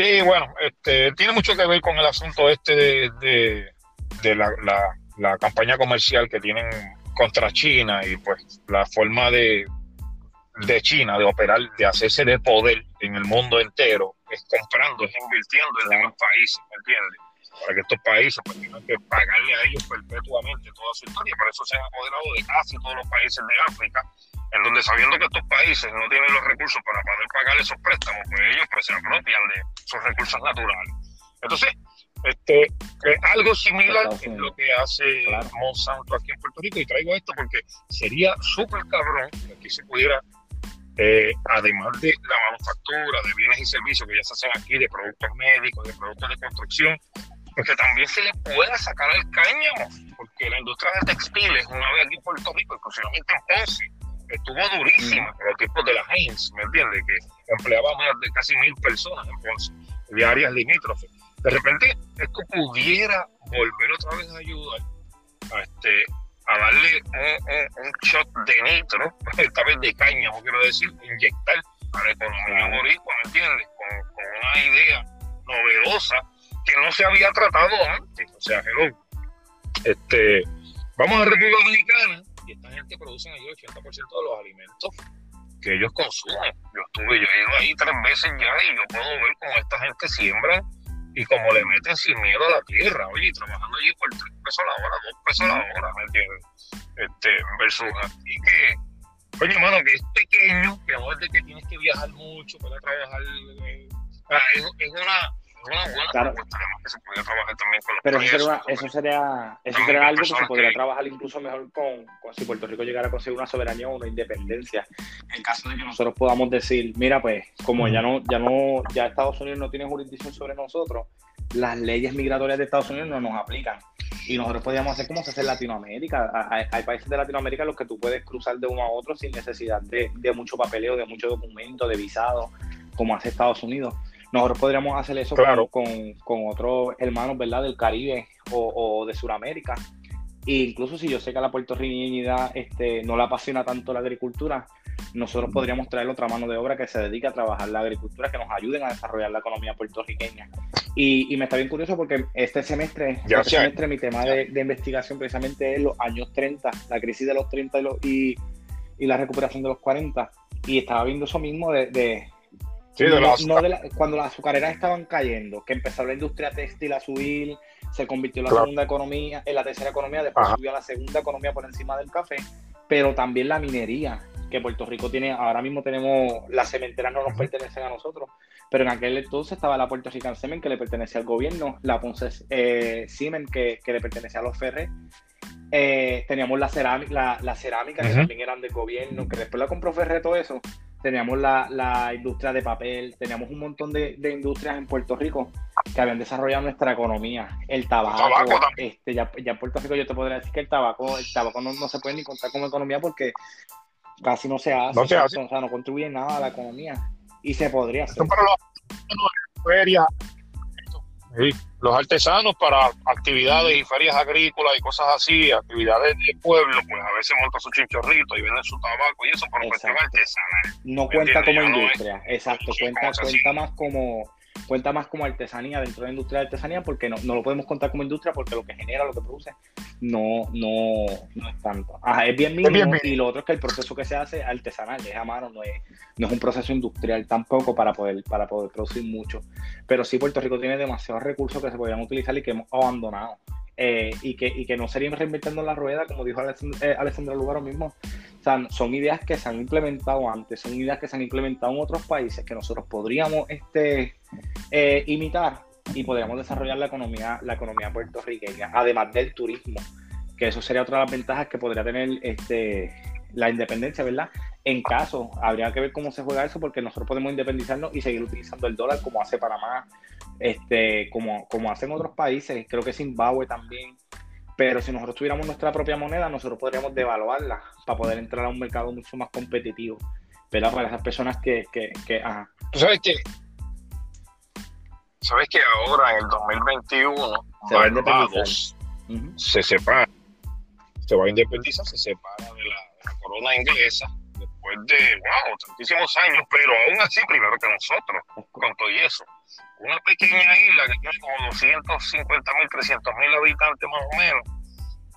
Sí, bueno, este, tiene mucho que ver con el asunto este de, la, la, campaña comercial que tienen contra China y pues la forma de, de China de operar, de hacerse de poder en el mundo entero, es comprando, es invirtiendo en demás países, ¿me entiendes? Para que estos países pues, tengan que pagarle a ellos perpetuamente toda su historia. Por eso se han apoderado de casi todos los países de África en donde sabiendo que estos países no tienen los recursos para poder pagar esos préstamos, pues ellos pues, se apropian de sus recursos naturales. Entonces, este, algo similar es lo que hace Monsanto aquí en Puerto Rico. Y traigo esto porque sería súper cabrón que aquí se pudiera, eh, además de la manufactura de bienes y servicios que ya se hacen aquí, de productos médicos, de productos de construcción, porque también se le pueda sacar el cáñamo, porque la industria de textiles, una vez aquí en Puerto Rico, exclusivamente en Ponce, estuvo durísima con los tipos de la Heinz, ¿me entiendes? Que empleaba más de casi mil personas en Ponce, de áreas limítrofes. De repente, esto pudiera volver otra vez a ayudar a, este, a darle un, un, shot de nitro, esta vez de cáñamo, quiero decir, inyectar a la economía boricua, ¿me entiendes? Con, con, una idea novedosa que no se había tratado antes. O sea, hello. Este, vamos a República Dominicana y esta gente produce ahí el 80% de los alimentos que ellos consumen. Yo estuve, yo he ido ahí tres veces ya y yo puedo ver cómo esta gente siembra y cómo le meten sin miedo a la tierra, oye, trabajando allí por tres pesos la hora, dos pesos la hora, ¿me entiendes? Este, versus aquí que, oye, hermano, que es pequeño, que de que tienes que viajar mucho para trabajar, eh, es, es una claro.
Pero eso sería, eso sería, eso sería algo que se podría trabajar incluso mejor con, si Puerto Rico llegara a conseguir una soberanía o una independencia. En caso de que nosotros podamos decir, mira, pues, como ya no, ya no, ya Estados Unidos no tiene jurisdicción sobre nosotros, las leyes migratorias de Estados Unidos no nos aplican. Y nosotros podríamos hacer como se hace en Latinoamérica. Hay, países de Latinoamérica en los que tú puedes cruzar de uno a otro sin necesidad de, de mucho papeleo, de mucho documento, de visado, como hace Estados Unidos. Nosotros podríamos hacer eso con, con, otros hermanos, ¿verdad? Del Caribe o, de Sudamérica, E incluso si yo sé que a la puertorriqueñidad este, no le apasiona tanto la agricultura, nosotros podríamos traer otra mano de obra que se dedique a trabajar la agricultura, que nos ayuden a desarrollar la economía puertorriqueña. Y, me está bien curioso porque este semestre, este semestre mi tema de, investigación precisamente es los años 30, la crisis de los 30 y, y, la recuperación de los 40. Y estaba viendo eso mismo de... cuando las azucareras estaban cayendo, que empezó la industria textil a subir, se convirtió en la segunda economía, en la tercera economía, después subió a la segunda economía por encima del café, pero también la minería, que Puerto Rico tiene, ahora mismo tenemos, las cementeras no nos pertenecen a nosotros, pero en aquel entonces estaba la Puerto Rican Semen que le pertenecía al gobierno, la Ponce eh, que, le pertenecía a los Ferres, eh, teníamos la cerámica, la, cerámica que también eran del gobierno, que después la compró Ferre todo eso, teníamos la, industria de papel, teníamos un montón de, industrias en Puerto Rico que habían desarrollado nuestra economía. El tabaco, este, ya, en Puerto Rico yo te podría decir que el tabaco, el tabaco no, se puede ni contar como economía porque casi no se hace, no se hace. O sea, no contribuye nada a la economía. Y se podría hacer.
para ferias, los artesanos para actividades y ferias agrícolas y cosas así, actividades de pueblo, pues a veces montan su chinchorrito y venden su tabaco y eso, por cuestión artesanal.
No cuenta como industria, exacto, cuenta, cuenta más como cuenta más como artesanía dentro de la industria de artesanía porque no, no lo podemos contar como industria porque lo que genera, lo que produce, no, no, no es tanto. Ajá, es bien mínimo y lo otro es que el proceso que se hace artesanal, es a mano, no es, no es un proceso industrial tampoco para poder, para poder producir mucho. Pero sí Puerto Rico tiene demasiados recursos que se podrían utilizar y que hemos abandonado. Eh, y, que, y que no serían reinventando la rueda, como dijo Alessandro, eh, Lugaro mismo. O sea, son ideas que se han implementado antes, son ideas que se han implementado en otros países que nosotros podríamos este, eh, imitar y podríamos desarrollar la economía, la economía puertorriqueña, además del turismo, que eso sería otra de las ventajas que podría tener este, la independencia, ¿verdad? En caso, habría que ver cómo se juega eso, porque nosotros podemos independizarnos y seguir utilizando el dólar como hace Panamá, este, como, como hacen otros países, creo que Zimbabue también. Pero si nosotros tuviéramos nuestra propia moneda, nosotros podríamos devaluarla para poder entrar a un mercado mucho más competitivo, ¿verdad? Para esas personas que, que, que ajá.
¿Tú sabes que ¿Sabes que ahora en el 2021 se va a independizar? se separa, se va a independizar, se separa de la corona inglesa después de, wow, tantísimos años, pero aún así primero que nosotros, con todo y eso. Una pequeña isla que tiene como 250 mil, 300 mil habitantes más o menos,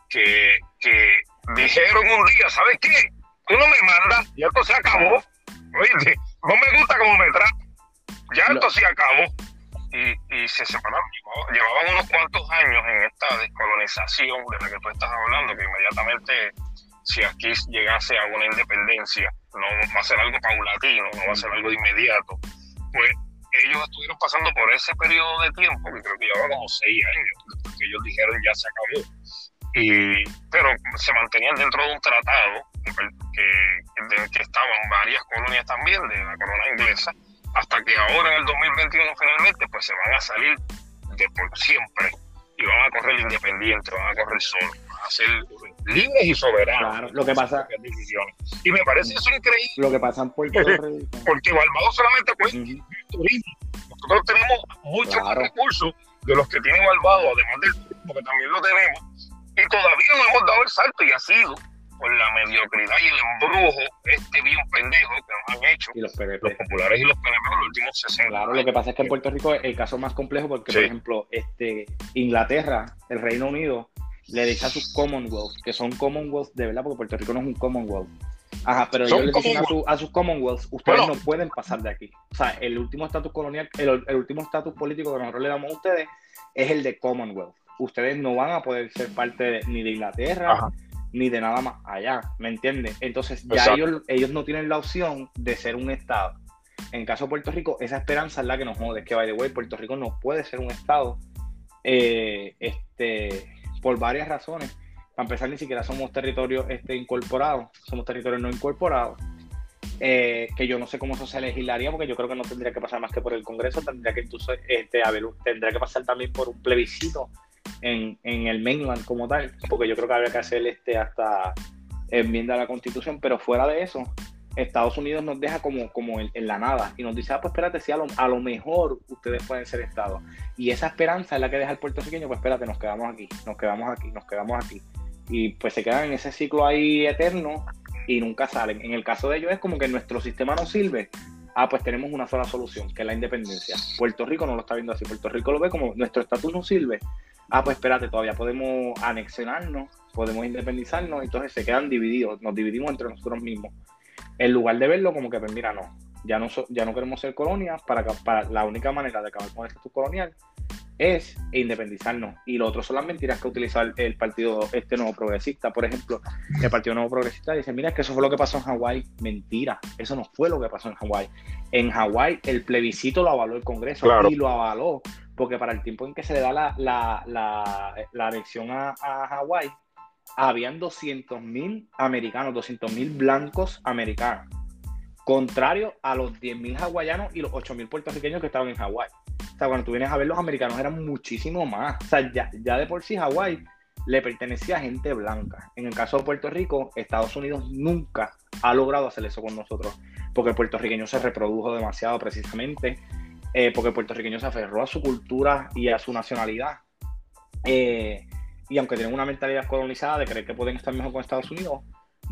que, que dijeron un día, ¿sabes qué? Tú no me mandas, ya esto se acabó. Oye, no me gusta cómo me trata. Ya esto se acabó. Y, y, se separaron. Llevaban unos cuantos años en esta descolonización de la que tú estás hablando, que inmediatamente si aquí llegase a una independencia, no va a ser algo paulatino, no va a ser algo inmediato, pues ellos estuvieron pasando por ese periodo de tiempo, que creo que llevaba como seis años, que ellos dijeron ya se acabó. Y, pero se mantenían dentro de un tratado que, que estaban varias colonias también de la corona inglesa, hasta que ahora en el 2021 finalmente pues se van a salir de por siempre y van a correr independiente, van a correr solo a ser libres y soberanos.
Claro, lo que pasa.
Y me parece eso increíble.
Lo que pasa en Puerto Rico.
Porque Barbados solamente fue turismo. Nosotros tenemos muchos más recursos de los que tiene Barbados, además del turismo, que también lo tenemos. Y todavía no hemos dado el salto y ha sido por la mediocridad y el embrujo este bien pendejo que nos han hecho los, populares y los PNP en los últimos 60
Claro, lo que pasa es que en Puerto Rico es el caso más complejo porque, por ejemplo, este Inglaterra, el Reino Unido, le dice a sus Commonwealth, que son Commonwealth de verdad, porque Puerto Rico no es un Commonwealth. Ajá, pero ellos le dicen a, su, a, sus Commonwealth, ustedes no pueden pasar de aquí. O sea, el último estatus colonial, el, el último estatus político que nosotros le damos a ustedes es el de Commonwealth. Ustedes no van a poder ser parte ni de Inglaterra, ni de nada más allá, ¿me entiendes? Entonces ya ellos, ellos no tienen la opción de ser un Estado. En caso de Puerto Rico, esa esperanza es la que nos jode, que by the way, Puerto Rico no puede ser un Estado eh, este, por varias razones. Para empezar, ni siquiera somos territorios este, incorporados, somos territorios no incorporados. Eh, que yo no sé cómo eso se legislaría, porque yo creo que no tendría que pasar más que por el Congreso, tendría que entonces, este, a ver, tendría que pasar también por un plebiscito en, el mainland como tal, porque yo creo que habría que hacer este hasta enmienda a la constitución, pero fuera de eso, Estados Unidos nos deja como, como en, la nada y nos dice, ah, pues espérate, si a lo, a lo, mejor ustedes pueden ser Estado. Y esa esperanza es la que deja el puertorriqueño, pues espérate, nos quedamos aquí, nos quedamos aquí, nos quedamos aquí. Y pues se quedan en ese ciclo ahí eterno y nunca salen. En el caso de ellos es como que nuestro sistema no sirve. Ah, pues tenemos una sola solución, que es la independencia. Puerto Rico no lo está viendo así. Puerto Rico lo ve como nuestro estatus no sirve. Ah, pues espérate, todavía podemos anexionarnos, podemos independizarnos, entonces se quedan divididos, nos dividimos entre nosotros mismos. En lugar de verlo como que, pues mira, no, ya no, ya no queremos ser colonias, para, para la única manera de acabar con el estatus colonial es independizarnos. Y lo otro son las mentiras que utiliza el, partido este nuevo progresista. Por ejemplo, el partido nuevo progresista dice, mira, es que eso fue lo que pasó en Hawái. Mentira, eso no fue lo que pasó en Hawái. En Hawái el plebiscito lo avaló el Congreso y lo avaló porque para el tiempo en que se le da la, la, la, elección a, a Hawái, habían 200.000 americanos, 200.000 blancos americanos, contrario a los 10.000 hawaianos y los 8.000 puertorriqueños que estaban en Hawái. O sea, cuando tú vienes a ver, los americanos eran muchísimo más. O sea, ya, ya de por sí Hawái le pertenecía a gente blanca. En el caso de Puerto Rico, Estados Unidos nunca ha logrado hacer eso con nosotros, porque el puertorriqueño se reprodujo demasiado precisamente, eh, porque el puertorriqueño se aferró a su cultura y a su nacionalidad. Eh, y aunque tienen una mentalidad colonizada de creer que pueden estar mejor con Estados Unidos,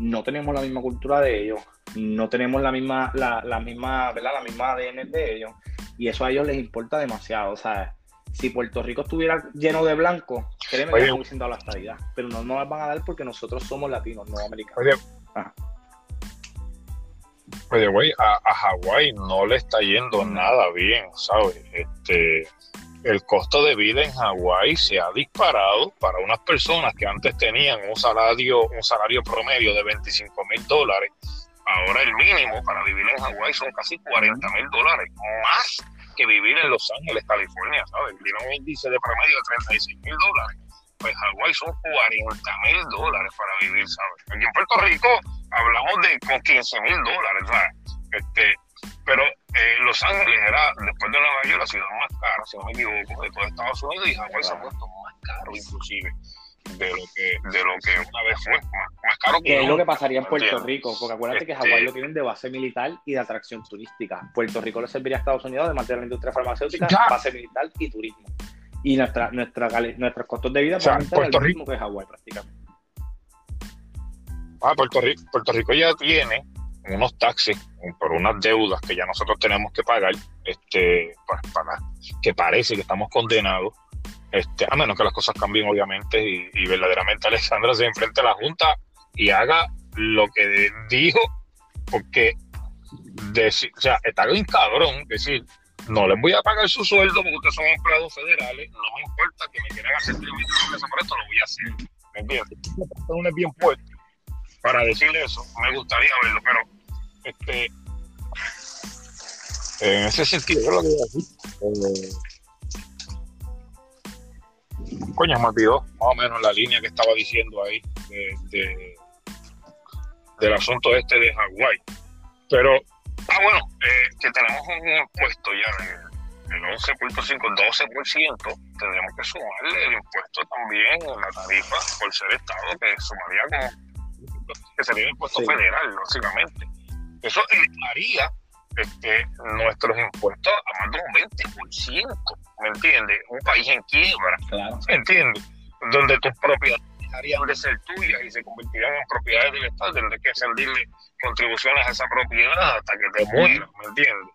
no tenemos la misma cultura de ellos, no tenemos la misma, la, la misma, ¿verdad? La misma ADN de ellos y eso a ellos les importa demasiado. O sea, si Puerto Rico estuviera lleno de blancos, créeme que hubiesen dado la estadidad, pero no nos van a dar porque nosotros somos latinos, no americanos.
Oye, Oye, güey, a, a Hawái no le está yendo nada bien, ¿sabes? Este, el costo de vida en Hawái se ha disparado para unas personas que antes tenían un salario, un salario promedio de 25 mil dólares Ahora el mínimo para vivir en Hawái son casi 40 mil dólares, más que vivir en Los Ángeles, California, ¿sabes? Tiene un índice de promedio de 36 mil dólares. Pues Hawái son 40 mil dólares para vivir, ¿sabes? Aquí en Puerto Rico hablamos de con 15 mil dólares, ¿sabes? Este, pero eh, Los Ángeles era, después de Nueva York, la ciudad más cara, si no me equivoco, de todo Estados Unidos, y Hawái se ha puesto más caro inclusive de lo que de lo que una vez fue más, caro
que es lo que pasaría en Puerto Rico porque acuérdate que Hawái este lo tienen de base militar y de atracción turística. Puerto Rico le serviría a Estados Unidos de mantener la industria farmacéutica base militar y turismo. Y nuestra, nuestra nuestros costos de vida
son Puerto
el mismo que Hawái prácticamente.
Ah, Puerto Rico Puerto Rico ya tiene unos taxis por unas deudas que ya nosotros tenemos que pagar este pues, para que parece que estamos condenados este, a menos que las cosas cambien, obviamente, y, verdaderamente Alexandra se enfrente a la Junta y haga lo que dijo, porque, o sea, está bien cabrón decir, no les voy a pagar su sueldo porque ustedes son empleados federales, no me importa que me quieran hacer por esto, lo voy a hacer. ¿Me entiendes? Bien puesto para decirle eso, me gustaría verlo, pero este en ese sentido, lo que voy a decir. Eh, coño, me olvidó más o menos la línea que estaba diciendo ahí de, del asunto este de Hawái. Pero, ah, bueno, eh, que tenemos un impuesto ya del 11.5, 12%, tendremos que sumarle el impuesto también en la tarifa por ser Estado, que sumaría como, que sería el impuesto federal, básicamente. Eso haría este, nuestros impuestos a más de un 20%, ¿me entiendes? Un país en quiebra, ¿me entiendes? Donde tus propiedades dejarían de ser tuyas y se convertirían en propiedades del Estado, tendrás que rendirle contribuciones a esa propiedad hasta que te mueras, ¿me entiendes?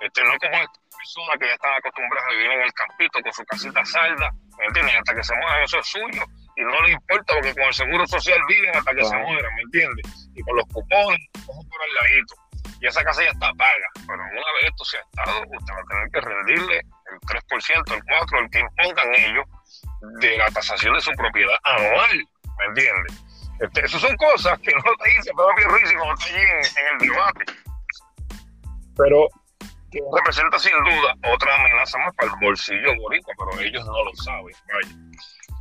Este, no como esta persona que ya están acostumbradas a vivir en el campito con su casita salda, ¿me entiendes? Hasta que se mueran, eso es suyo y no le importa porque con el seguro social viven hasta que se mueran, ¿me entiendes? Y con los cupones, cojo por el ladito y esa casa ya está paga. Pero una vez esto se ha estado, usted va a tener que rendirle el 3%, el 4%, el que impongan ellos de la tasación de su propiedad anual. ¿Me entiende? Este, esas son cosas que no te dice Pedro Ruiz y no está allí en, el debate. Pero que representa sin duda otra amenaza más para el bolsillo boricua, pero ellos no lo saben. Vaya.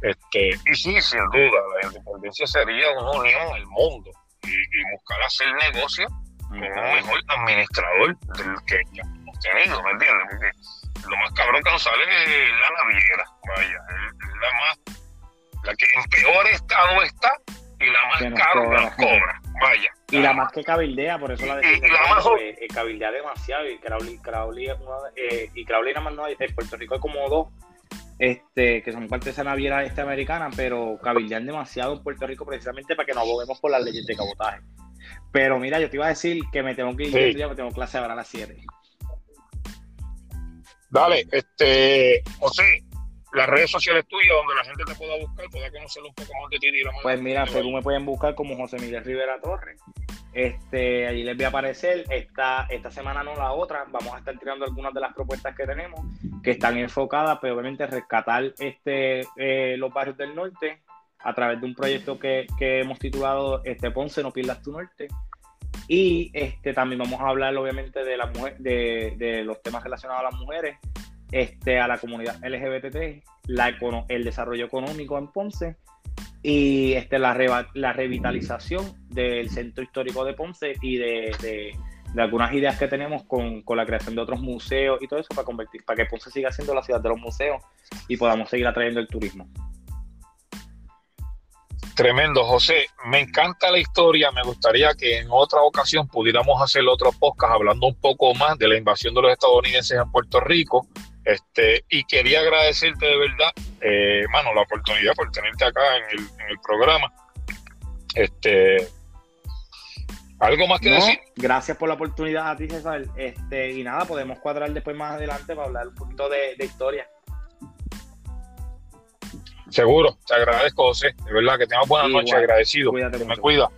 Este, y sí, sin duda, la independencia sería una unión el mundo y, y buscar hacer negocio como un mejor administrador del que ya hemos tenido, ¿me entiendes? Porque lo más cabrón que nos sale es la naviera, vaya, es la más, la que en peor estado está y la más cara que nos cobra, vaya.
Y la más que cabildea, por eso la
de y, la más
eh, eh, cabildea demasiado y Crowley, Crowley, eh, y Crowley nada más no hay, en Puerto Rico hay como dos este, que son parte de esa naviera este americana, pero cabildean demasiado en Puerto Rico precisamente para que no aboguemos por las leyes de cabotaje. Pero mira, yo te iba a decir que me tengo que ir, ya me tengo clase ahora a las 7.
Dale, este, José, las redes sociales tuyas donde la gente te pueda buscar, pueda conocer un poco más de ti.
Pues mira, según me pueden buscar como José Miguel Rivera Torres. Este, allí les voy a aparecer. Esta, esta semana no la otra. Vamos a estar tirando algunas de las propuestas que tenemos, que están enfocadas, pero obviamente rescatar este, eh, los barrios del norte a través de un proyecto que, hemos titulado este Ponce, no pierdas tu norte. Y este, también vamos a hablar obviamente de, la mujer, de, de los temas relacionados a las mujeres este, a la comunidad LGBT, el desarrollo económico en Ponce y este, la, revitalización del centro histórico de Ponce y de, algunas ideas que tenemos con, la creación de otros museos y todo eso para, convertir, para que Ponce siga siendo la ciudad de los museos y podamos seguir atrayendo el turismo.
Tremendo, José. Me encanta la historia. Me gustaría que en otra ocasión pudiéramos hacer otro podcast hablando un poco más de la invasión de los estadounidenses en Puerto Rico este, y quería agradecerte de verdad, eh, mano, la oportunidad por tenerte acá en el, programa. Este, ¿Algo más que decir?
Gracias por la oportunidad a ti, César. Este, y nada, podemos cuadrar después más adelante para hablar un poquito de, historia.
Seguro, te agradezco, José. De verdad que tengas buenas noches, agradecido. Cuídate me cuida.